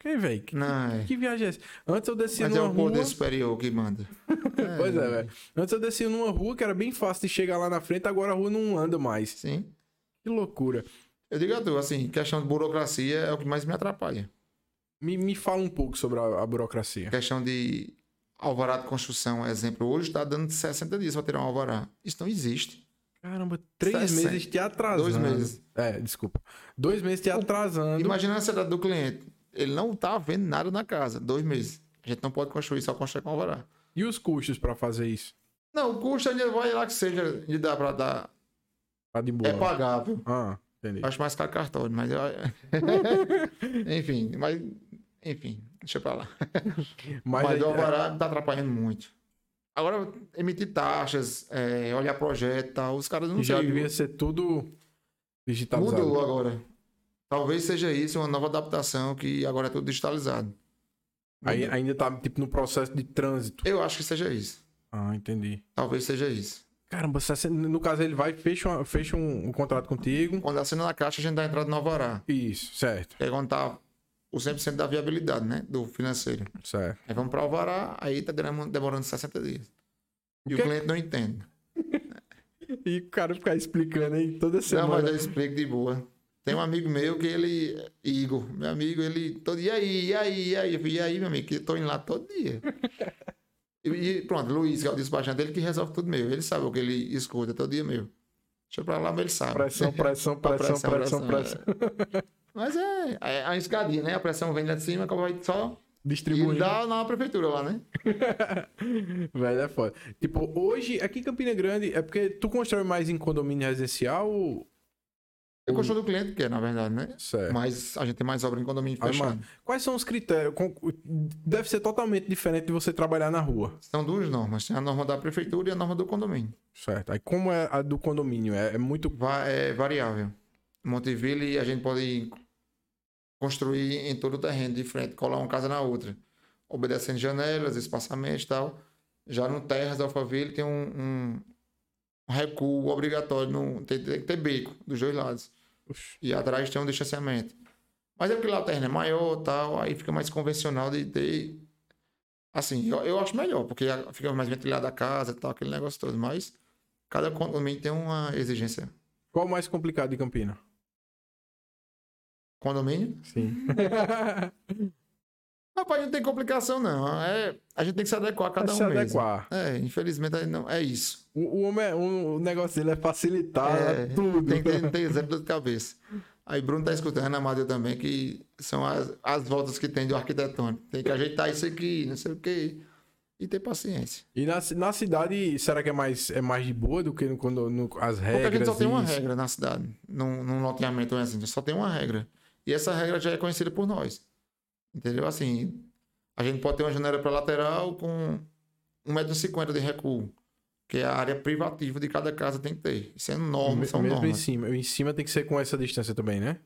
quem velho? Que, é. que, viagem é essa? Antes eu descia Mas numa é o poder rua... superior que manda. é, pois é, velho. Antes eu descia numa rua que era bem fácil de chegar lá na frente, agora a rua não anda mais. Sim. Que loucura. Eu digo a tu, assim, questão de burocracia é o que mais me atrapalha. Me, me fala um pouco sobre a, a burocracia. Questão de alvará de construção, exemplo, hoje está dando 60 dias para tirar um alvará. Isso não existe. Caramba, três 60. meses te atrasando. Dois meses. É, desculpa. Dois meses te atrasando. Imagina a ansiedade do cliente. Ele não está vendo nada na casa. Dois meses. A gente não pode construir, só construir com alvará. E os custos para fazer isso? Não, o custo ainda vai lá que seja de dar para dar. Tá de boa. É pagável. Ah, entendi. Acho mais caro cartão, mas. Enfim, mas. Enfim, deixa pra lá. Mas, Mas o Alvará é... tá atrapalhando muito. Agora, emitir taxas, é, olhar projeto e tal, os caras não Já sei, devia ser tudo digitalizado. Mudou agora. Talvez seja isso, uma nova adaptação que agora é tudo digitalizado. Aí, ainda tá tipo no processo de trânsito. Eu acho que seja isso. Ah, entendi. Talvez seja isso. Caramba, 60 no caso ele vai e fecha, uma- fecha um, um contrato contigo. Quando assina na caixa, a gente dá entrada no alvará. Isso, certo, é quando tá o 100% da viabilidade, né? Do financeiro. certo. Aí vamos para o alvará, aí tá demorando demorando 60 dias. E O o, que- cliente não entende. E o cara ficar explicando aí toda Não, semana. mas eu explico de boa. Tem um amigo meu que ele, Igor, meu amigo, ele todo e aí, e aí, e aí, eu falei, e aí, meu amigo, que eu tô indo lá todo dia. e, e pronto, Luiz, que é o despachante, ele que resolve tudo meu. Ele sabe o que ele escuta todo dia meu. Deixa pra lá, mas ele sabe. Pressão, pressão, pressão, pressão, pressão. Mas é, é a escadinha, né? A pressão vem lá de cima, acaba vai só e Distribuindo. dá na prefeitura lá, né? Velho, é foda. Tipo, hoje, aqui em Campina Grande, é porque tu constrói mais em condomínio residencial ou... Eu construo do cliente, que é, na verdade, né? Certo. Mas a gente tem mais obra em condomínio Aí, fechado. mano, quais são os critérios? Deve ser totalmente diferente de você trabalhar na rua. São duas normas. Tem a norma da prefeitura e a norma do condomínio. Certo. Aí como é a do condomínio? É, é muito. Va- é variável. Montevideo a gente pode construir em todo o terreno, de frente, colar uma casa na outra, obedecendo janelas, espaçamentos e tal. Já no Terras da Alphaville tem um, um- recuo obrigatório, no, tem, tem que ter beco dos dois lados. E atrás tem um distanciamento. Mas é porque lá o terreno é maior tal, aí fica mais convencional de ter. Assim, eu, eu acho melhor, porque fica mais ventilada a casa e tal, aquele negócio todo. Mas cada condomínio tem uma exigência. Qual o mais complicado de Campina? Condomínio? Sim. Rapaz, não tem complicação, não. É, a gente tem que se adequar a cada É um se mesmo. adequar. É, infelizmente não, é isso. O, o homem é, o, negócio dele é facilitar É, tudo. Tem que ter, tem exemplo de cabeça. Aí Bruno tá escutando, Amadeu também, que são as, as voltas que tem do arquitetônico. Tem que ajeitar isso aqui, não sei o quê. E ter paciência. E na, na cidade, será que é mais, é mais de boa do que no, quando, no, as Porque regras? a gente só tem uma regra na cidade, num, num loteamento assim, só tem uma regra. E essa regra já é conhecida por nós. Entendeu? Assim, a gente pode ter uma janela para lateral com 1,50m de recuo, que é a área privativa de cada casa tem que ter. Isso é norma, Me- são Mesmo em normas. cima. Em cima tem que ser com essa distância também, né?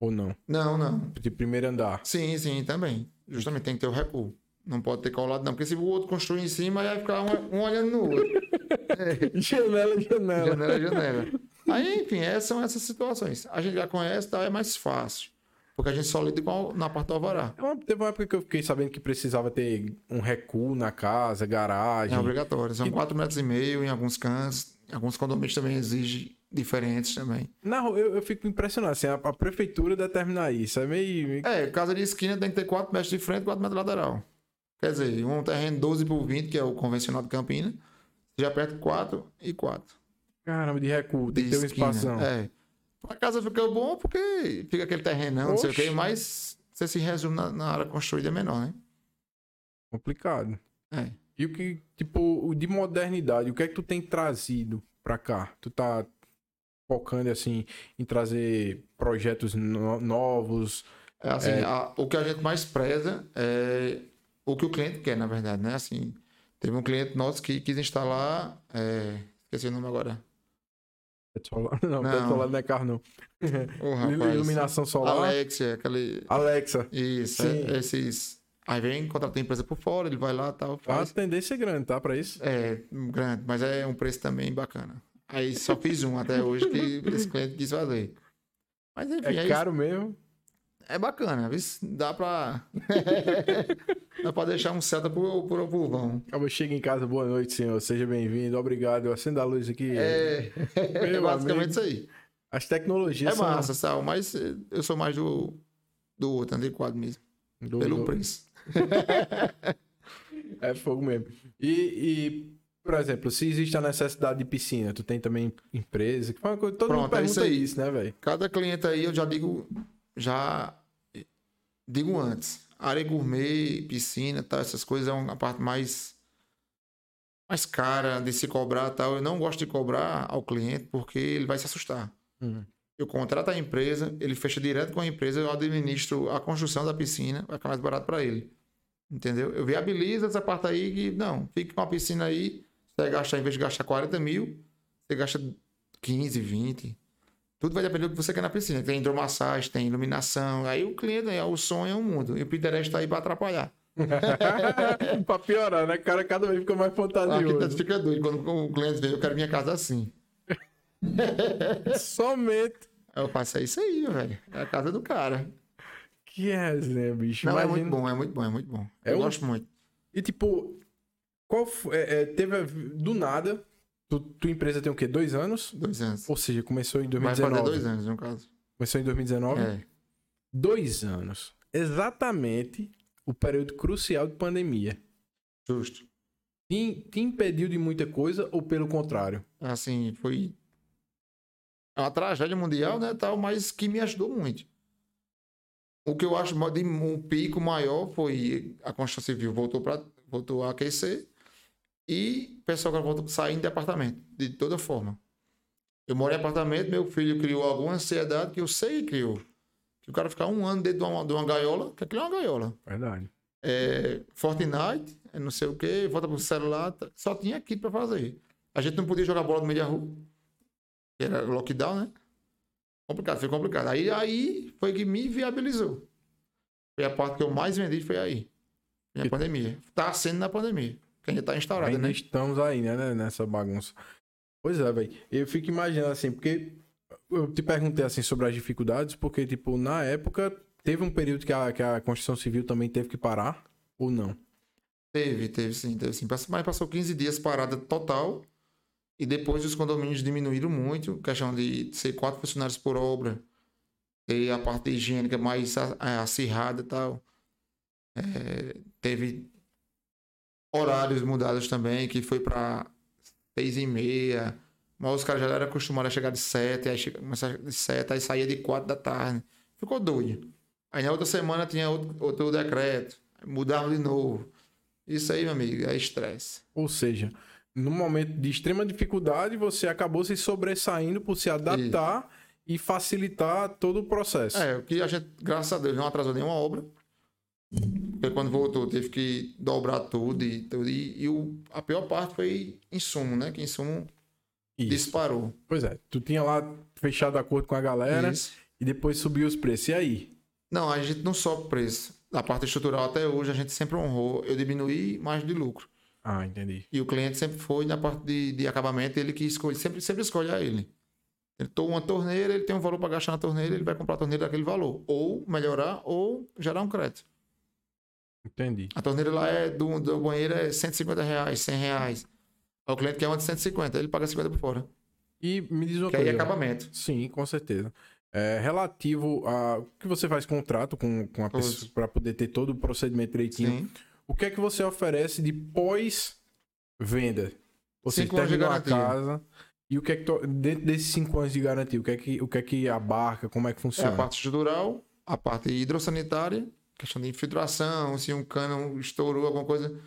Ou não? Não, não. De primeiro andar. Sim, sim, também. Justamente tem que ter o recuo. Não pode ter colado, não. Porque se o outro construir em cima, aí vai ficar um, um olhando no outro. janela, janela. janela, janela. Aí, enfim, essas são essas situações. A gente já conhece, tá? É mais fácil. Porque a gente só lida com a- na parte do alvará. É Teve uma época que eu fiquei sabendo que precisava ter um recuo na casa, garagem. É obrigatório. São E- 4 metros e meio em alguns cantos. Alguns condomínios também exige diferentes também. Rua, eu, eu fico impressionado, assim, a, a prefeitura determinar isso. É meio. É, casa de esquina tem que ter 4 metros de frente e 4 metros lateral. Quer dizer, um terreno 12 por 20, que é o convencional de Campina, já aperta 4 e 4. Caramba, de recuo, tem de que ter um esquina. espação. É. A casa fica bom porque fica aquele terrenão, não sei o quê, mas você se resume na, na área construída é menor, né? Complicado. É. E o que, tipo, de modernidade, o que é que tu tem trazido pra cá? Tu tá focando, assim, em trazer projetos no- novos. É assim, É. a- o que a gente mais preza é o que o cliente quer, na verdade, né? Assim, teve um cliente nosso que quis instalar, é, esqueci o nome agora. Solar- Não, Não. teto solar não é carro, não. Rapaz. Iluminação solar. Alexia, aquele... Alexa. Isso, Sim. é- esses... Aí vem, contrata a empresa por fora, ele vai lá e tal, A faz. tendência é grande, tá? Pra isso. É, grande, mas é um preço também bacana. Aí só fiz um até hoje que esse cliente fazer. Mas enfim, É é, isso. caro mesmo. É bacana, viu? dá pra. dá pra deixar um seta pro, pro, pro vão. Acaba chega em casa, boa noite, senhor. Seja bem-vindo. Obrigado. Eu acendo a luz aqui. É, é basicamente amigo. isso aí. As tecnologias É são massa, Sal, mas eu sou mais do, do outro, antiquado mesmo. do- Pelo do- preço. É fogo mesmo. E, e, por exemplo, se existe a necessidade de piscina, tu tem também empresa, que foi uma coisa, todo mundo Pronto, é isso pergunta aí. isso, né, velho? Cada cliente aí eu já digo, já digo antes. Área gourmet, piscina, tal, essas coisas é uma parte mais mais cara de se cobrar, tal. Eu não gosto de cobrar ao cliente porque ele vai se assustar. Hum. Eu contrato a empresa, ele fecha direto com a empresa, eu administro a construção da piscina, vai ficar mais barato para ele. Entendeu? Eu viabilizo essa parte aí que, não, fique com a piscina aí, você vai gastar, em vez de gastar 40 mil, você gasta 15, 20. Tudo vai depender do que você quer na piscina. Tem hidromassagem, tem iluminação. Aí o cliente, é, o sonho é um mundo. E o Pinterest está aí para atrapalhar. pra piorar, né? O cara cada vez fica mais O fantasioso. arquiteto fica doido quando o cliente vê, eu quero minha casa assim. Somente. Aí eu faço, é isso aí, velho. É a casa do cara. Que resenha, bicho. Não, é Imagina- muito bom, é muito bom, é muito bom. É eu gosto muito. E tipo, qual foi, é, é, teve a- do nada, tu, tua empresa tem o quê? Dois anos? Dois anos. Ou seja, começou em Vai 2019. fazer dois anos, no caso. Começou em 2019? É. Dois anos. Exatamente o período crucial de pandemia. Justo. Te, te impediu de muita coisa ou pelo contrário? Assim, foi uma tragédia mundial, né, tal, mas que me ajudou muito. O que eu acho de um pico maior foi a construção civil voltou para voltou a aquecer e o pessoal voltou saindo de apartamento, de toda forma. Eu moro em apartamento, meu filho criou alguma ansiedade que eu sei que criou. Que o cara ficar um ano dentro de uma, de uma gaiola, que aquilo é uma gaiola. Verdade. é, Fortnite, é não sei o que, volta pro celular, tá- só tinha aquilo pra fazer. A gente não podia jogar bola no meio da rua, era lockdown, né? Complicado, foi complicado. Aí, aí foi que me viabilizou. Foi a parte que eu mais vendi, foi aí. Foi a E- pandemia. Tá sendo na pandemia, que ainda tá instaurada, Ainda né? estamos aí, né, nessa bagunça. Pois é, velho. Eu fico imaginando assim, porque eu te perguntei assim sobre as dificuldades, porque, tipo, na época teve um período que a, que a construção civil também teve que parar, ou não? Teve, teve sim, teve sim. Mas passou 15 dias parada total. E depois os condomínios diminuíram muito. Questão de ser quatro funcionários por obra. Ter a parte higiênica mais acirrada e tal. É, teve horários mudados também, que foi para seis e meia. Mas os caras já eram acostumados a chegar de sete, aí começava de sete, aí saía de quatro da tarde. Ficou doido. Aí na outra semana tinha outro, outro decreto. Mudava de novo. Isso aí, meu amigo, é estresse. Ou seja, no momento de extrema dificuldade, você acabou se sobressaindo por se adaptar e facilitar todo o processo. É, o que a gente, graças a Deus, não atrasou nenhuma obra. Porque quando voltou, teve que dobrar tudo e tudo. E, e o, a pior parte foi insumo, né? Que insumo Isso. disparou. Pois é, tu tinha lá fechado acordo com a galera Isso. e depois subiu os preços. E aí? Não, a gente não sobe o preço. Da parte estrutural até hoje, a gente sempre honrou. Eu diminuí mais de lucro. Ah, entendi. E o cliente sempre foi na parte de, de acabamento, ele que escolhe, sempre, sempre escolhe a ele. Ele toma uma torneira, ele tem um valor para gastar na torneira, ele vai comprar a torneira daquele valor. Ou melhorar, ou gerar um crédito. Entendi. A torneira lá é do, do banheiro é 150 reais, 100 reais. O cliente quer uma de 150, ele paga 50 por fora. E me diz uma Que aí é coisa. acabamento. Sim, com certeza. É, relativo a. O que você faz contrato com, com a Todos. pessoa para poder ter todo o procedimento direitinho? Sim. O que é que você oferece de pós-venda? Você terminou a casa. E o que é que dentro desses cinco anos de garantia, o que é que, o que, é que abarca? Como é que É funciona? a parte estrutural, a parte hidrossanitária, questão de infiltração, se um cano estourou, alguma coisa.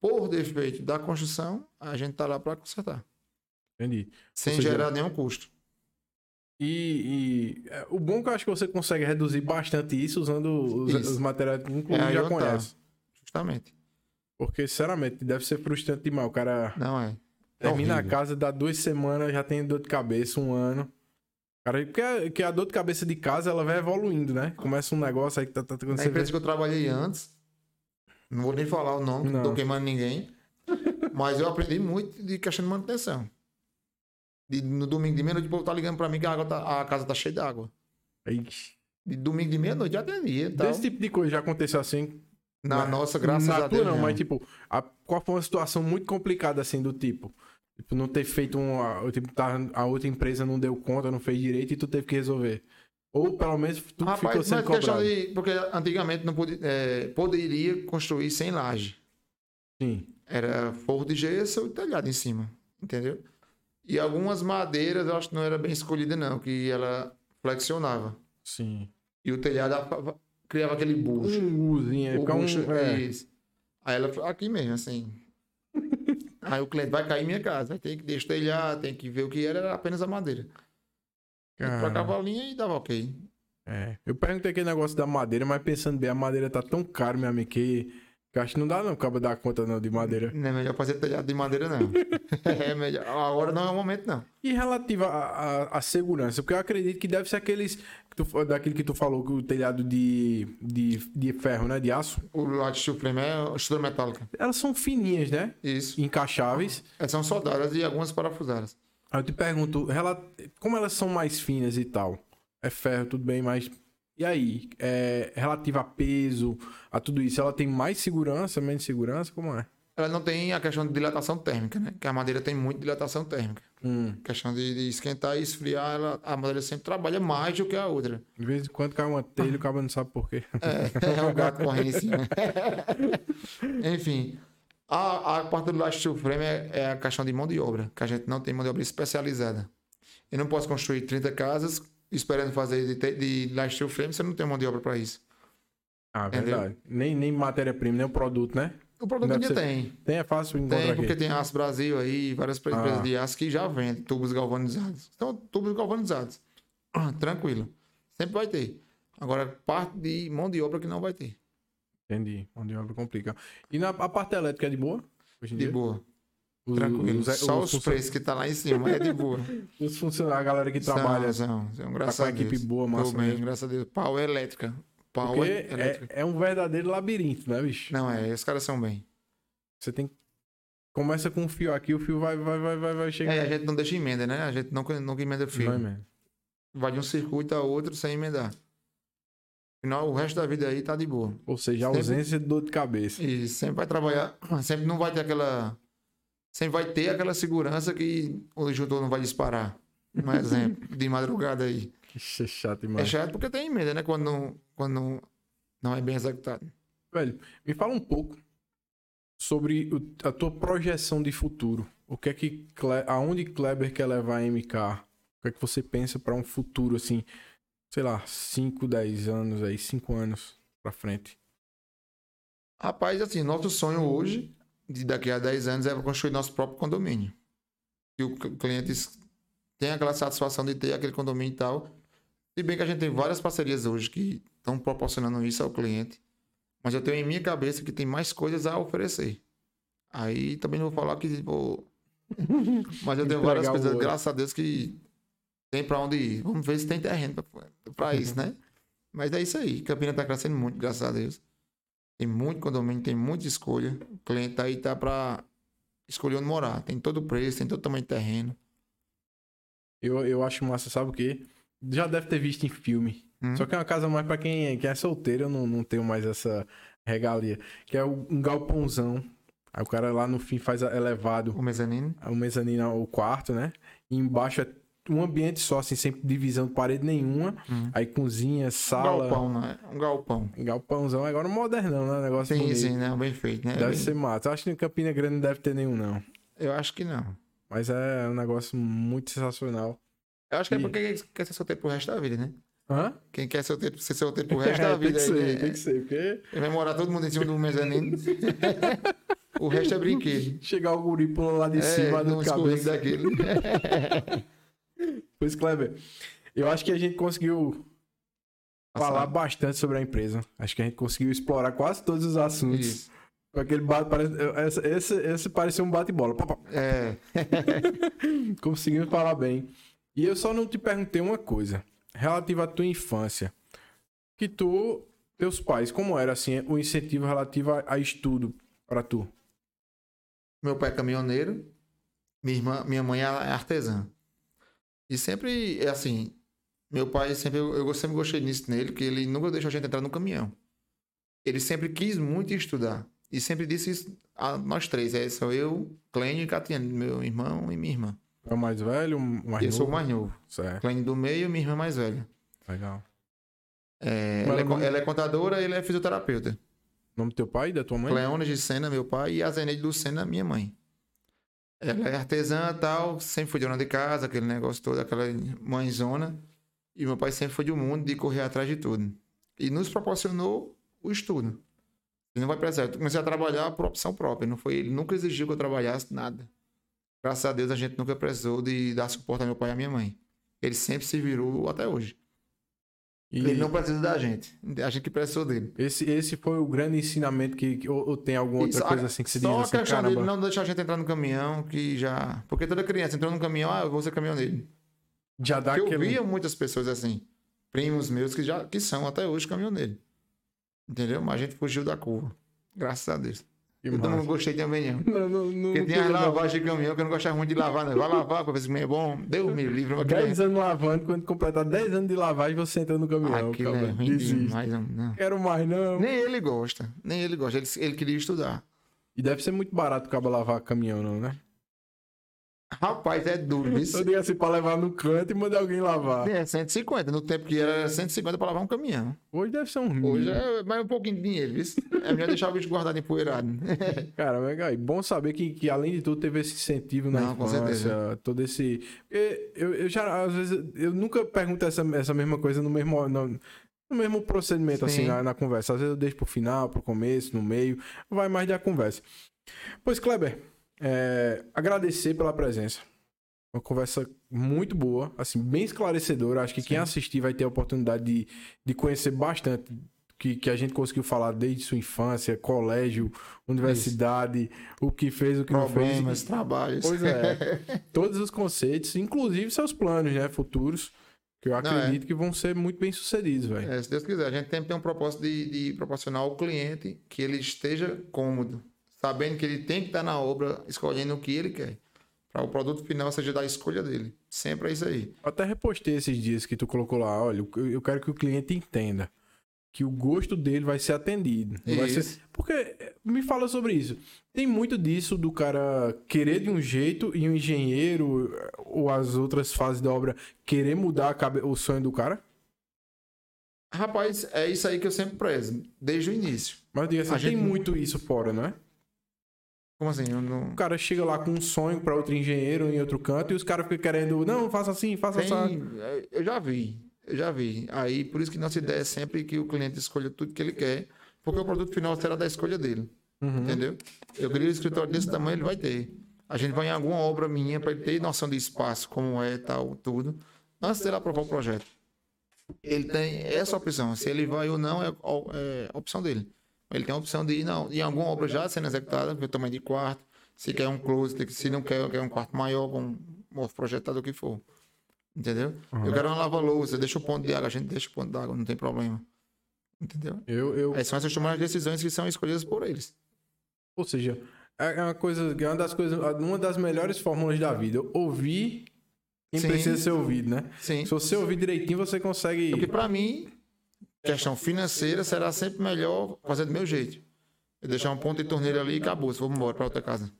Por defeito da construção, a gente tá lá para consertar. Entendi. Sem seja, gerar nenhum custo. E, e, é, o bom é que eu acho que você consegue reduzir bastante isso usando os, Isso. os materiais que É inclusive aí já tá. conhece. Justamente. Porque, sinceramente, deve ser frustrante demais. O cara Não é. É termina a horrível. casa, dá duas semanas, já tem dor de cabeça, um ano. Cara, porque a, que a dor de cabeça de casa, ela vai evoluindo, né? Começa um negócio aí que tá, tá você empresa vê... que eu trabalhei antes, não vou nem falar o nome, Não. tô queimando ninguém, mas eu aprendi muito de questão de manutenção. De, no domingo de meia-noite, o povo tá ligando pra mim que a, água tá- a casa tá cheia d'água. Ixi. De domingo de meia-noite eu atendia tal. Desse tipo de coisa já aconteceu assim. Na né? nossa, graças Na a Deus. não, não. mas tipo, a- qual foi uma situação muito complicada assim do tipo? Tipo, não ter feito um. a- Tipo, tá, a outra empresa não deu conta, não fez direito e tu teve que resolver. Ou pelo menos tu Rapaz, ficou sendo cobrado. de. Porque antigamente não podia, é, poderia construir sem laje. Sim. Era forro de gesso e telhado em cima. Entendeu? E algumas madeiras eu acho que não era bem escolhida, não, que ela flexionava. Sim. E o telhado criava aquele bucho. Um uzinho, aí o fica um. bucho é. isso. Aí ela aqui mesmo, assim. Aí o cliente vai cair em minha casa. Tem que destelhar, tem que ver o que era, era apenas a madeira. Cara. Pra cavalinha e dava ok. É. Eu perguntei aquele negócio da madeira, mas pensando bem, a madeira tá tão cara, meu amigo, Que eu acho que não dá não, acaba dar conta não de madeira. Não é melhor fazer telhado de madeira, não. é melhor. Agora não é o momento, não. E relativa à, segurança, porque eu acredito que deve ser aqueles. que tu- daquele que tu falou, que o telhado de, de, de ferro, né? De aço. O lado de frame é estrutura metálica. Elas são fininhas, né? Isso. Encaixáveis. Elas são soldadas e algumas parafusadas. Aí eu te pergunto, como elas são mais finas e tal? É ferro, tudo bem, mas. E aí? É, relativa a peso, a tudo isso, ela tem mais segurança, menos segurança? Como é? Ela não tem a questão de dilatação térmica, né? Que a madeira tem muito dilatação térmica. Hum, questão de, de esquentar e esfriar, ela, a madeira sempre trabalha mais do que a outra. de vez em quando cai uma telha, o cara não sabe por quê. É, é o gato correndo em cima. Enfim, a, a parte do last steel frame é, é a questão de mão de obra, que a gente não tem mão de obra especializada. Eu não posso construir 30 casas esperando fazer de, te- de steel frame, você não tem mão de obra para isso. Ah, Entendeu? verdade. Nem, nem matéria-prima, nem o produto, né? O produto Deve ainda tem. Tem, é fácil encontrar Tem, aqui. porque tem Aço Brasil aí, várias pre- Ah. empresas de aço que já vendem tubos galvanizados. Então, tubos galvanizados. Tranquilo. Sempre vai ter. Agora, parte de mão de obra que não vai ter. Entendi. Mão de obra complica. E na, a parte elétrica é de boa? Hoje em De dia? boa. Tranquilo. os- Só os preços que tá lá em cima é de boa. Os funcionários, a galera que trabalha, São, são, são, tá graças com a a Deus. equipe boa, Tô massa bem, mesmo. graças a Deus. Pau é elétrica. Pau Porque é elétrica. é, é um verdadeiro labirinto, né, bicho? Não, é, os caras são bem. Você tem. Começa com um fio aqui, o fio vai, vai, vai, vai, vai chegar. É, a gente não deixa emenda, né? A gente nunca, nunca emenda fio. Vai mesmo. Vai de um circuito a outro sem emendar. Afinal, o resto da vida aí tá de boa. Ou seja, a Sempre- ausência de dor de cabeça. E sempre vai trabalhar, sempre não vai ter aquela. Sempre vai ter aquela segurança que o disjuntor não vai disparar. Um exemplo, de madrugada aí. Ixi, é chato É demais. chato porque tem emenda, né? Quando não, quando não, não é bem executado. Velho, me fala um pouco sobre o- a tua projeção de futuro. O que é que. Aonde Kleber quer levar a MK? O que é que você pensa pra um futuro, assim, sei lá, 5, 10 anos aí, 5 anos pra frente? Rapaz, assim, nosso sonho hoje, de daqui a 10 anos, é construir nosso próprio condomínio. E o cliente tem aquela satisfação de ter aquele condomínio e tal. Se bem que a gente tem várias parcerias hoje que estão proporcionando isso ao cliente. Mas eu tenho em minha cabeça que tem mais coisas a oferecer. Aí também não vou falar que, tipo. Mas eu tenho várias coisas, ouro. graças a Deus, que tem pra onde ir. Vamos ver se tem terreno pra, pra isso, né? Mas é isso aí. Campina tá crescendo muito, graças a Deus. Tem muito condomínio, tem muita escolha. O cliente aí tá pra escolher onde morar. Tem todo o preço, tem todo tamanho de terreno. Eu, eu acho massa, sabe o quê? Já deve ter visto em filme. Hum. Só que é uma casa mais pra quem é, quem é solteiro, eu não, não tenho mais essa regalia. Que é o- um galpãozão. Aí o cara lá no fim faz elevado, O mezanino. o mezanino, o quarto, né? E embaixo é um ambiente só, assim, sem divisão de parede nenhuma. Hum. Aí cozinha, Um sala. galpão, né? Um galpão. Galpãozão, agora modernão, né? Negócio Sim, bonito. sim, né? Bem feito, né? Deve Bem- ser massa. Eu acho que em Campina Grande não deve ter nenhum, não. Eu acho que não. Mas é um negócio muito sensacional. Eu acho que é E- porque quer ser solteiro pro resto da vida, né? Hã? Quem quer solteiro, ser solteiro pro resto da tem vida que aí, ser, né? tem que ser, porque Ele vai morar todo mundo em cima do mezanino. o resto é brinquedo. chegar o guri pula lá de é, cima do cabeça. daquele. Pois, Kleber, eu acho que a gente conseguiu falar bastante sobre a empresa. Acho que a gente conseguiu explorar quase todos os assuntos. Isso. Com Aquele bate, parece, esse, esse, esse pareceu um bate-bola. É. Conseguimos falar bem. E eu só não te perguntei uma coisa. Relativa à tua infância. Que tu, teus pais, como era assim, o incentivo relativo a, a estudo pra tu? Meu pai é caminhoneiro, minha irmã, minha mãe é artesã. E sempre é assim, meu pai sempre eu, eu sempre gostei nisso nele, que ele nunca deixou a gente entrar no caminhão. Ele sempre quis muito estudar e sempre disse isso a nós três, é sou eu, Clênio e Catiane, meu irmão e minha irmã. É o mais velho, o mais eu novo? sou o mais novo, Certo, Clênio do meio e minha irmã mais velha. legal. É, ela, é, nome- ela é contadora, ele é fisioterapeuta. O nome do teu pai e da tua mãe? Cleones de Sena, meu pai, e a Zeneide Lucena, minha mãe. Ela é artesã tal, sempre foi dona de casa, aquele negócio todo, aquela mãezona. E meu pai sempre foi de um mundo de correr atrás de tudo. E nos proporcionou o estudo. Ele não vai precisar. Eu comecei a trabalhar por opção própria. Não foi, ele nunca exigiu que eu trabalhasse nada. Graças a Deus a gente nunca precisou de dar suporte ao meu pai e à minha mãe. Ele sempre se virou até hoje. E Ele não precisa da gente. A gente que precisou dele. esse, esse foi o grande ensinamento que, que- ou, ou tem alguma outra Isso, coisa a- assim que se Só diz a assim, questão caramba. dele não deixar a gente entrar no caminhão, que já. Porque toda criança entrou no caminhão, ah, eu vou ser caminhoneiro. Já dá Porque eu aquele. via muitas pessoas assim, primos meus que já que são até hoje caminhoneiros. Entendeu? Mas a gente fugiu da curva. Graças a Deus. Eu não gostei também, não. Não, não, não, Porque queria, não. lavagem de caminhão que eu não gostava muito de lavar, não. Vai lavar pra ver se é bom. Deus me livre. Aquilo é, 10 anos lavando, quando completar 10 anos de lavagem, você entra no caminhão. aquilo é ruim demais, não, não. Quero mais, não. Nem ele gosta. Nem ele gosta. Ele, ele queria estudar. E deve ser muito barato o cabo lavar caminhão, não, né? Rapaz, é duro. Isso Eu digo assim, pra levar no canto e mandar alguém lavar. é 150. No tempo que era 150 pra lavar um caminhão. Hoje deve ser um mil. Hoje é mais um pouquinho de dinheiro, viu? É melhor deixar o bicho guardado empoeirado. Cara, legal. E bom saber que, que, além de tudo, teve esse incentivo na Não, infância, todo esse... Eu, eu já, às vezes, eu nunca pergunto essa, essa mesma coisa no mesmo... No, no mesmo procedimento, assim, Sim. na, na conversa. Às vezes eu deixo pro final, pro começo, no meio. Vai mais da conversa. Pois, Kleber, é, agradecer pela presença. Uma conversa muito boa, assim, bem esclarecedora. Acho que quem assistir vai ter a oportunidade de, de conhecer bastante que, que a gente conseguiu falar desde sua infância, colégio, universidade, o que fez, o que não Problemas, fez. trabalhos. Pois é. Todos os conceitos, inclusive seus planos, né, futuros, que eu Não, é. acredito que vão ser muito bem sucedidos, velho. É, se Deus quiser, a gente sempre tem um propósito de, de proporcionar ao cliente que ele esteja cômodo, sabendo que ele tem que estar na obra, escolhendo o que ele quer. Para o produto final seja da escolha dele. Sempre é isso aí. Eu até repostei esses dias que tu colocou lá, olha, eu- quero que o cliente entenda que o gosto dele vai ser atendido. Vai ser... Porque eh, me fala sobre isso. Tem muito disso do cara querer de um jeito e o engenheiro eh, ou as outras fases da obra querer mudar cabe- o sonho do cara? Rapaz, é isso aí que eu sempre prezo, desde o início. Mas diga assim, A tem gente- muito isso fora, não é? Como assim? Não... O cara chega lá com um sonho pra outro engenheiro em outro canto e os caras ficam querendo, não, faça assim, faça assim. Tem, é, eu já vi, eu já vi. Aí, por isso que nossa ideia é sempre que o cliente escolha tudo que ele quer, porque o produto final será da escolha dele. Uhum. Entendeu? Eu queria um escritório desse tamanho, ele vai ter. A gente vai em alguma obra minha para ele ter noção de espaço, como é tal, tudo, antes dele aprovar o projeto. Ele tem essa opção. Se ele vai ou não, é, é opção dele. Ele tem a opção de ir não, em alguma obra já sendo executada, porque o tamanho de quarto, se quer um closet, se não quer, quer um quarto maior, um projetado o que for. Entendeu? Eu quero uma lava-louça, deixa o ponto de água, a gente deixa o ponto de água, não tem problema. Entendeu? Eu, eu, Essas são essas tomadas de decisões que são escolhidas por eles. Ou seja, é uma coisa, é uma das coisas, uma das melhores fórmulas da vida. Ouvir quem Sim. precisa ser ouvido, né? Sim. Se você ouvir direitinho, você consegue. Porque para mim, questão financeira será sempre melhor fazer do meu jeito. Eu deixar um ponto de torneira ali e acabou. Se vou embora para outra casa.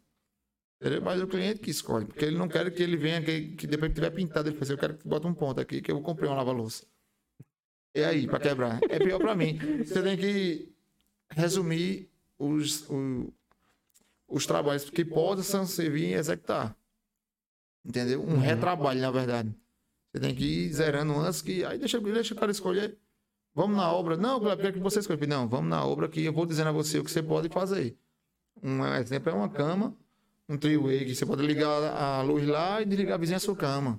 Entendeu? Mas é o cliente que escolhe. Porque ele não quer que ele venha, que, que depois que tiver pintado, ele fala assim, eu quero que bota um ponto aqui, que eu comprei uma lava-louça. E aí, para quebrar? É pior para mim. Você tem que resumir os, o- os trabalhos que possam servir em executar. Entendeu? Um retrabalho, na verdade. Você tem que ir zerando antes que. Aí deixa, deixa o cara escolher. Vamos na obra. Não, eu quero que você escolha. Não, vamos na obra que eu vou dizendo a você o que você pode fazer. Um exemplo é uma cama, um three-way, que você pode ligar a luz lá e desligar a vizinha a sua cama.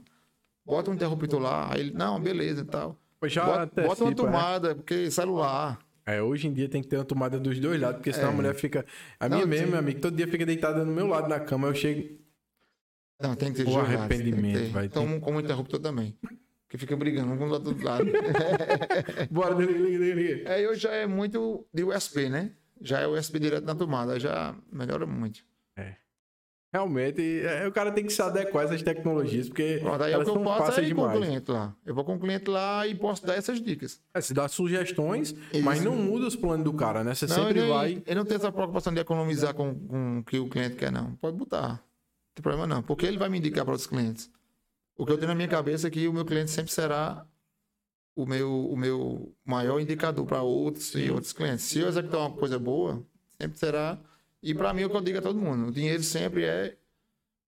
Bota um interruptor lá. Aí ele, não, beleza e tal. Pois já Bota, bota uma antecipa, né? tomada, porque celular. É, hoje em dia tem que ter uma tomada dos dois lados, porque senão É. a mulher fica. A Não, minha mesmo, meu amigo, todo dia fica deitada no meu lado na cama. Eu chego. Não, tem que ter O lados, arrependimento, ter. vai Então, ter. como interruptor também. Que fica brigando um com o outro lado. Bora, liga, liga. Aí hoje já é muito de USB, né? Já é USB direto na tomada, já melhora muito. Realmente, é, o cara tem que se adequar a essas tecnologias, porque Pronto, aí é o elas que eu fáceis é ir com o demais. cliente lá. Eu vou com o cliente lá e posso dar essas dicas. É, se dá sugestões, mas Isso. não muda os planos do cara, né? Você Não, sempre ele, vai. ele não tem essa preocupação de economizar com, com o que o cliente quer, não. Pode botar. Não tem problema não. Porque ele vai me indicar para outros clientes. O que eu tenho na minha cabeça é que o meu cliente sempre será o meu, o meu maior indicador para outros e outros clientes. Se eu executar uma coisa boa, sempre será. E para mim, é o que eu digo a todo mundo: o dinheiro sempre é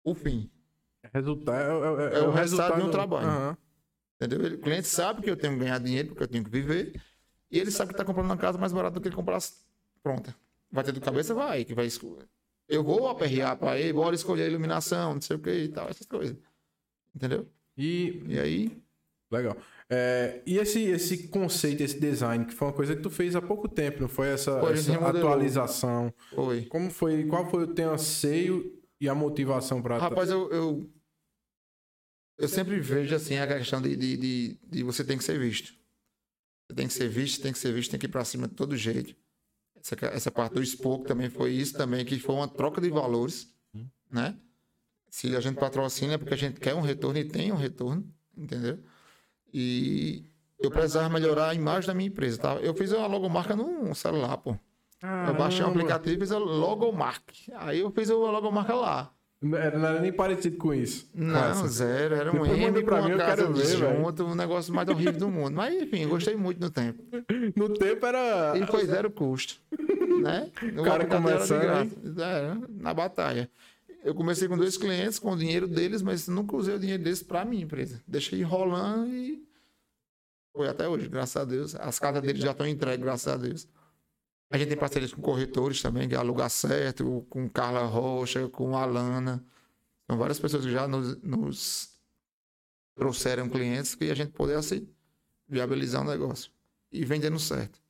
o fim. Resultado, é, é- é É o o resultado resultado de um trabalho. Aham. Entendeu? O cliente sabe que eu tenho que ganhar dinheiro, porque eu tenho que viver. E ele sabe que está comprando uma casa mais barata do que ele comprasse pronta. Vai ter do cabeça? Vai. Que vai Eu vou aperrear para ele, bora escolher a iluminação, não sei o que e tal, essas coisas. Entendeu? E E aí, Legal. É, e esse, esse conceito, esse design, que foi uma coisa que tu fez há pouco tempo, não foi essa, Foi, essa atualização? Foi. Como foi? Qual foi o teu anseio e a motivação para Rapaz, eu, eu, eu sempre vejo assim a questão de, de, de, de você tem que ser visto. Você tem que ser visto, tem que ser visto, tem que ir pra cima de todo jeito. Essa, essa parte do Spoke também foi isso também, que foi uma troca de valores, né? Se a gente patrocina é porque a gente quer um retorno e tem um retorno, entendeu? E eu precisava melhorar a imagem da minha empresa, tá? Eu fiz uma logomarca num celular, pô. Eu baixei um aplicativo e fiz a logomarca. Aí eu fiz a logomarca lá. Não era, nem parecido com isso. Não, zero. Era um M pra uma mim, eu casa quero ver, junto, um negócio mais horrível do mundo. Mas enfim, gostei muito no tempo. No tempo era. E foi zero custo. Né? O cara começando. Era, na batalha. Eu comecei com dois clientes, com o dinheiro deles, mas nunca usei o dinheiro deles para minha empresa. Deixei rolando e foi até hoje, graças a Deus. As casas deles já estão entregues, graças a Deus. A gente tem parcerias com corretores também, que é Alugar Certo, com Carla Rocha, com Alana. São várias pessoas que já nos, nos trouxeram clientes que a gente pudesse viabilizar o negócio. E vendendo certo.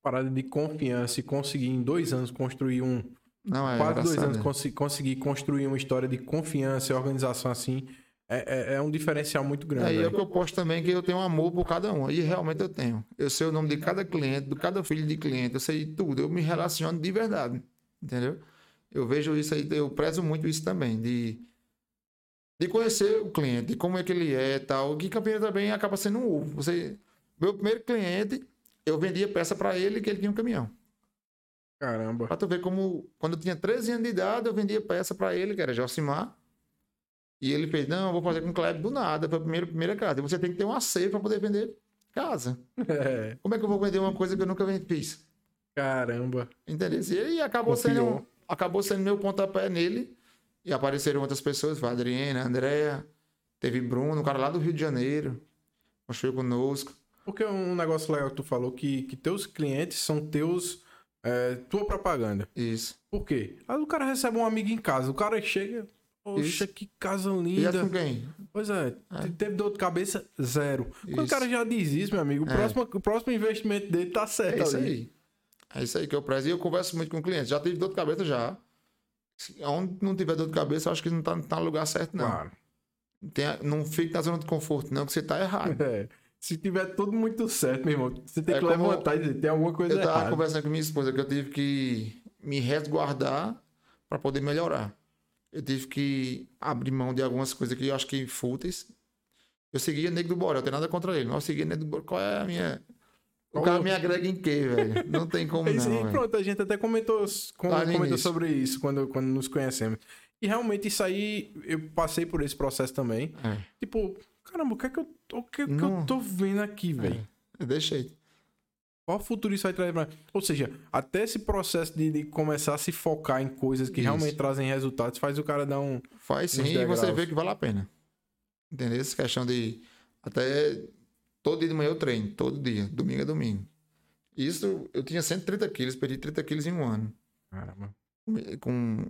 Parada de confiança e conseguir em dois anos construir um. Não é, quase dois anos consi- conseguir construir uma história de confiança e organização assim. É, é, é um diferencial muito grande. Aí é o velho. que eu posto também que eu tenho amor por cada um. E realmente eu tenho. Eu sei o nome de cada cliente, de cada filho de cliente, eu sei tudo. Eu me relaciono de verdade. Entendeu? Eu vejo isso aí, eu prezo muito isso também, de, de conhecer o cliente, de como é que ele é e tal. Que Campina também acaba sendo um ovo. Você, meu primeiro cliente, eu vendia peça para ele que ele tinha um caminhão. Caramba. Pra tu ver como, quando eu tinha 13 anos de idade, eu vendia peça pra ele, que era Josimar. E ele fez, não, eu vou fazer com o Kleber do nada, foi a primeira, primeira casa. E você tem que ter uma safe pra poder vender casa. É, Como é que eu vou vender uma coisa que eu nunca fiz? caramba. Entendeu? E acabou Confiou. sendo, acabou sendo meu pontapé nele. E apareceram outras pessoas, Adriana, a Andréa, teve Bruno, um cara lá do Rio de Janeiro, construiu conosco. Porque um negócio legal que tu falou que, que teus clientes são teus. É, tua propaganda. Isso. Por quê? Aí o cara recebe um amigo em casa. O cara chega. Poxa, Isso. que casa E essa linda. com quem? Pois é, É. teve dor de cabeça zero. Quando o Isso. cara já diz isso, meu amigo, o, É. próximo, o próximo investimento dele tá certo É isso ali. aí. É isso aí que eu prezo. E eu converso muito com o cliente. Já tive dor de cabeça já. Se- Onde não tiver dor de cabeça, eu acho que não tá, tá no lugar certo, não. Claro. Tem não fique na zona de conforto, não, que você tá errado. É. Se tiver tudo muito certo, meu irmão, você tem É que levantar e dizer, tem alguma coisa Eu tava errada. conversando com minha esposa que eu tive que me resguardar para poder melhorar. Eu tive que abrir mão de algumas coisas que eu acho que fúteis. Eu seguia Nego do Borel, eu tenho nada contra ele, mas eu seguia Nego do Borel. Qual é a minha. O Qual cara é? me agrega em quê, velho? Não tem como É isso não. pronto, a gente até comentou, com- no comentou sobre isso quando, quando nos conhecemos. E realmente isso aí, eu passei por esse processo também. É, Tipo, caramba, o que é que eu, o que é que eu tô vendo aqui, velho? eu deixei. Qual futuro isso vai trazer pra Ou seja, até esse processo de, de começar a se focar em coisas que Isso. realmente trazem resultados faz o cara dar um. Faz sim e você vê que vale a pena. Entendeu? Essa questão de. Até todo dia de manhã eu treino, todo dia, domingo a domingo. Isso eu tinha 130 quilos, perdi 30 quilos em um ano. Caramba. Com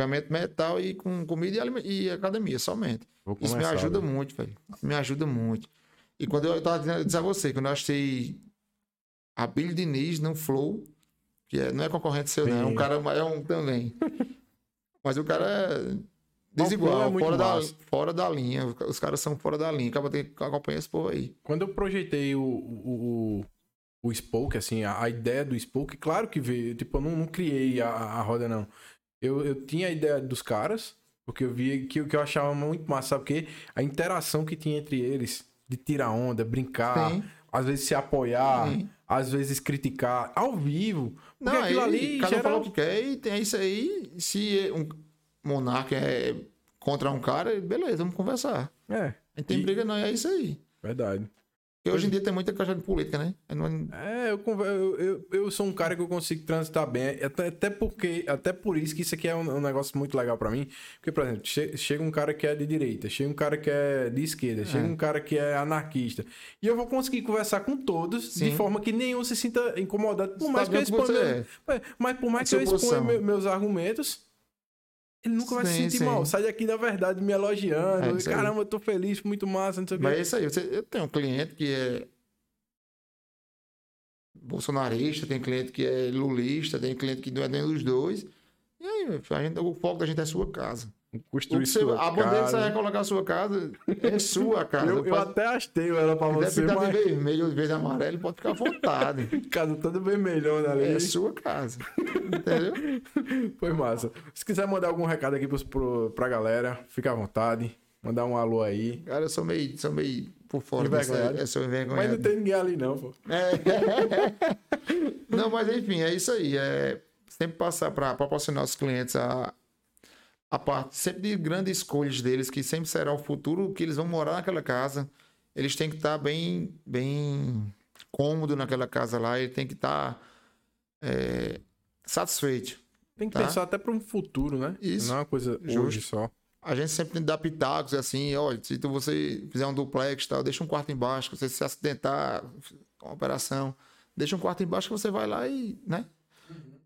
acompanhamento mental e com comida e, e academia somente. Isso me ajuda velho. muito, velho. Me ajuda muito. E quando eu tava dizendo a você, quando eu achei a Billy Diniz no Flow, que é- não é concorrente seu, não, é um cara, é um também. Mas o cara é Flow desigual, é fora, da, fora da linha. Os caras são fora da linha. Acaba tendo que acompanhar esse povo aí. Quando eu projetei o, o, o, o Spoke, assim, a, a ideia do Spoke, claro que veio, tipo, eu não, não criei a, a roda, não. Eu, eu tinha a ideia dos caras, porque eu via que o que eu achava muito massa, sabe o quê? A interação que tinha entre eles, de tirar onda, brincar, Sim. às vezes se apoiar, Sim. às vezes criticar, ao vivo. Porque Não, aquilo aí, ali cada um gera... fala o que quer e tem isso aí. Se um monarca é contra um cara, beleza, vamos conversar. É, A gente tem E- briga, não, é isso aí. verdade. Porque hoje em dia tem muita questão de política, né? É não- É, eu, eu, eu, sou um cara que eu consigo transitar bem, até, até porque, até por isso que isso aqui é um, um negócio muito legal pra mim. Porque, por exemplo, che- chega um cara que é de direita, chega um cara que é de esquerda, chega um cara que é anarquista. E eu vou conseguir conversar com todos de Sim. forma que nenhum se sinta incomodado. Por mais tá que eu exponha. meu- É, Mas por mais que eu exponha meus argumentos, Ele nunca vai se Sim, sentir sim. mal. Sai daqui da verdade me elogiando. É. Caramba, eu tô feliz, muito massa, não sei o quê. Mas é isso aí. Eu tenho um cliente que é bolsonarista, tem cliente que é lulista, tem cliente que não é nem dos dois. E aí, a gente, o foco da gente é a sua casa. Construir você- sua a bandeira que você vai colocar a sua casa é sua casa. Eu, eu Faz- até hasteio ela pra Se você, pintar mas de vermelho ou de verde amarelo, pode ficar à vontade. casa toda vermelhona ali. É sua casa. Entendeu? Foi massa. Se quiser mandar algum recado aqui pros, pro, pra galera, fica à vontade. Mandar um alô aí. Cara, eu sou meio, sou meio por fora dessa. Envergonhado. Eu sou Mas envergonhado. não tem ninguém ali, não, pô. É. Não, mas enfim, é isso aí. É sempre passar para proporcionar aos clientes a, a parte sempre de grandes escolhas deles, que sempre será o futuro que eles vão morar naquela casa. Eles têm que estar bem, bem cômodo naquela casa lá, ele tem que estar é, satisfeito. Tem que Tá. pensar até pra um futuro, né? Isso. Não é uma coisa Justo. hoje só. A gente sempre tem que dar pitacos assim, olha, se tu- você fizer um duplex e tal, deixa um quarto embaixo, se você se acidentar com a operação, deixa um quarto embaixo que você vai lá e, né?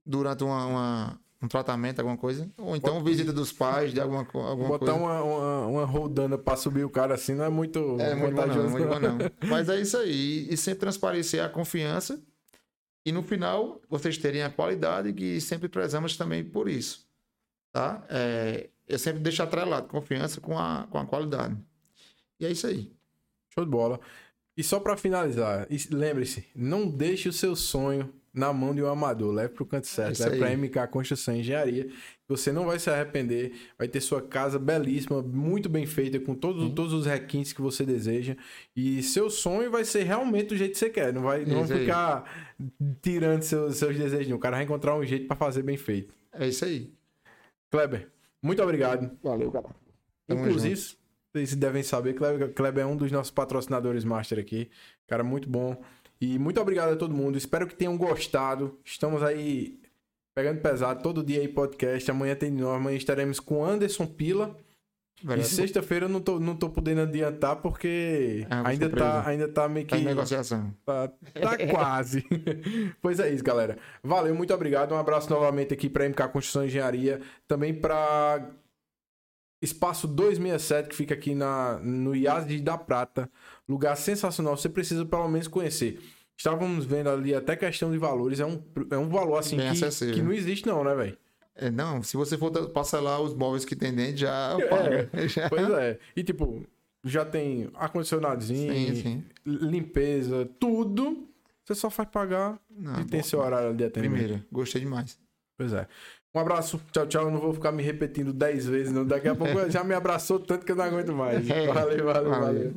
Durante uma, uma- um tratamento, alguma coisa. Ou então visita dos pais de alguma, alguma Botar coisa. uma, uma, uma roldana pra subir o cara assim não é muito É, muito bom não, muito bom não. Mas é isso aí. E sempre transparecer a confiança. E no final, vocês terem a qualidade que sempre prezamos também por isso. Tá? É, eu sempre deixo atrelado confiança com a, com a qualidade. E é isso aí. Show de bola. E só pra finalizar, lembre-se, não deixe o seu sonho na mão de um amador. Leve pro canto certo. Leve pra aí. MK Construção e Engenharia. Você não vai se arrepender. Vai ter sua casa belíssima, muito bem feita, com todos, todos os requintes que você deseja. E seu sonho vai ser realmente do jeito que você quer. Não vai não aí. ficar tirando seus, seus desejos. não. O cara vai encontrar um jeito pra fazer bem feito. É isso aí. Kleber, muito obrigado. Valeu, cara. Tamo Inclusive, vocês devem saber, Kleber, Kleber é um dos nossos patrocinadores master aqui. Cara, muito bom. E muito obrigado a todo mundo. Espero que tenham gostado. Estamos aí pegando pesado todo dia aí podcast. Amanhã tem de novo. Amanhã estaremos com Anderson Pila. E Valeu. sexta-feira eu não tô, não tô podendo adiantar porque É uma ainda, surpresa. tá, ainda tá meio que. Tá negociação. Tá, tá quase. pois é isso, galera. Valeu, muito obrigado. Um abraço novamente aqui para MK Construção e Engenharia. Também para Espaço 267, que fica aqui na, no IAS da Prata. Lugar sensacional. Você precisa pelo menos conhecer. Estávamos vendo ali até questão de valores. É um, é um valor assim Bem que, acessível. que não existe, não, né, velho? É, não, se você for parcelar os móveis que tem dentro, já paga. Já. Pois é. E tipo, já tem ar-condicionadozinho, Sim, sim. limpeza, tudo. Você só faz pagar Não, e tem bom. seu horário de atendimento. Primeira, gostei demais. Pois é. Um abraço, tchau, tchau. Eu não vou ficar me repetindo 10 vezes, não. Daqui a pouco já me abraçou tanto que eu não aguento mais. É. Valeu, valeu, Valeu. valeu.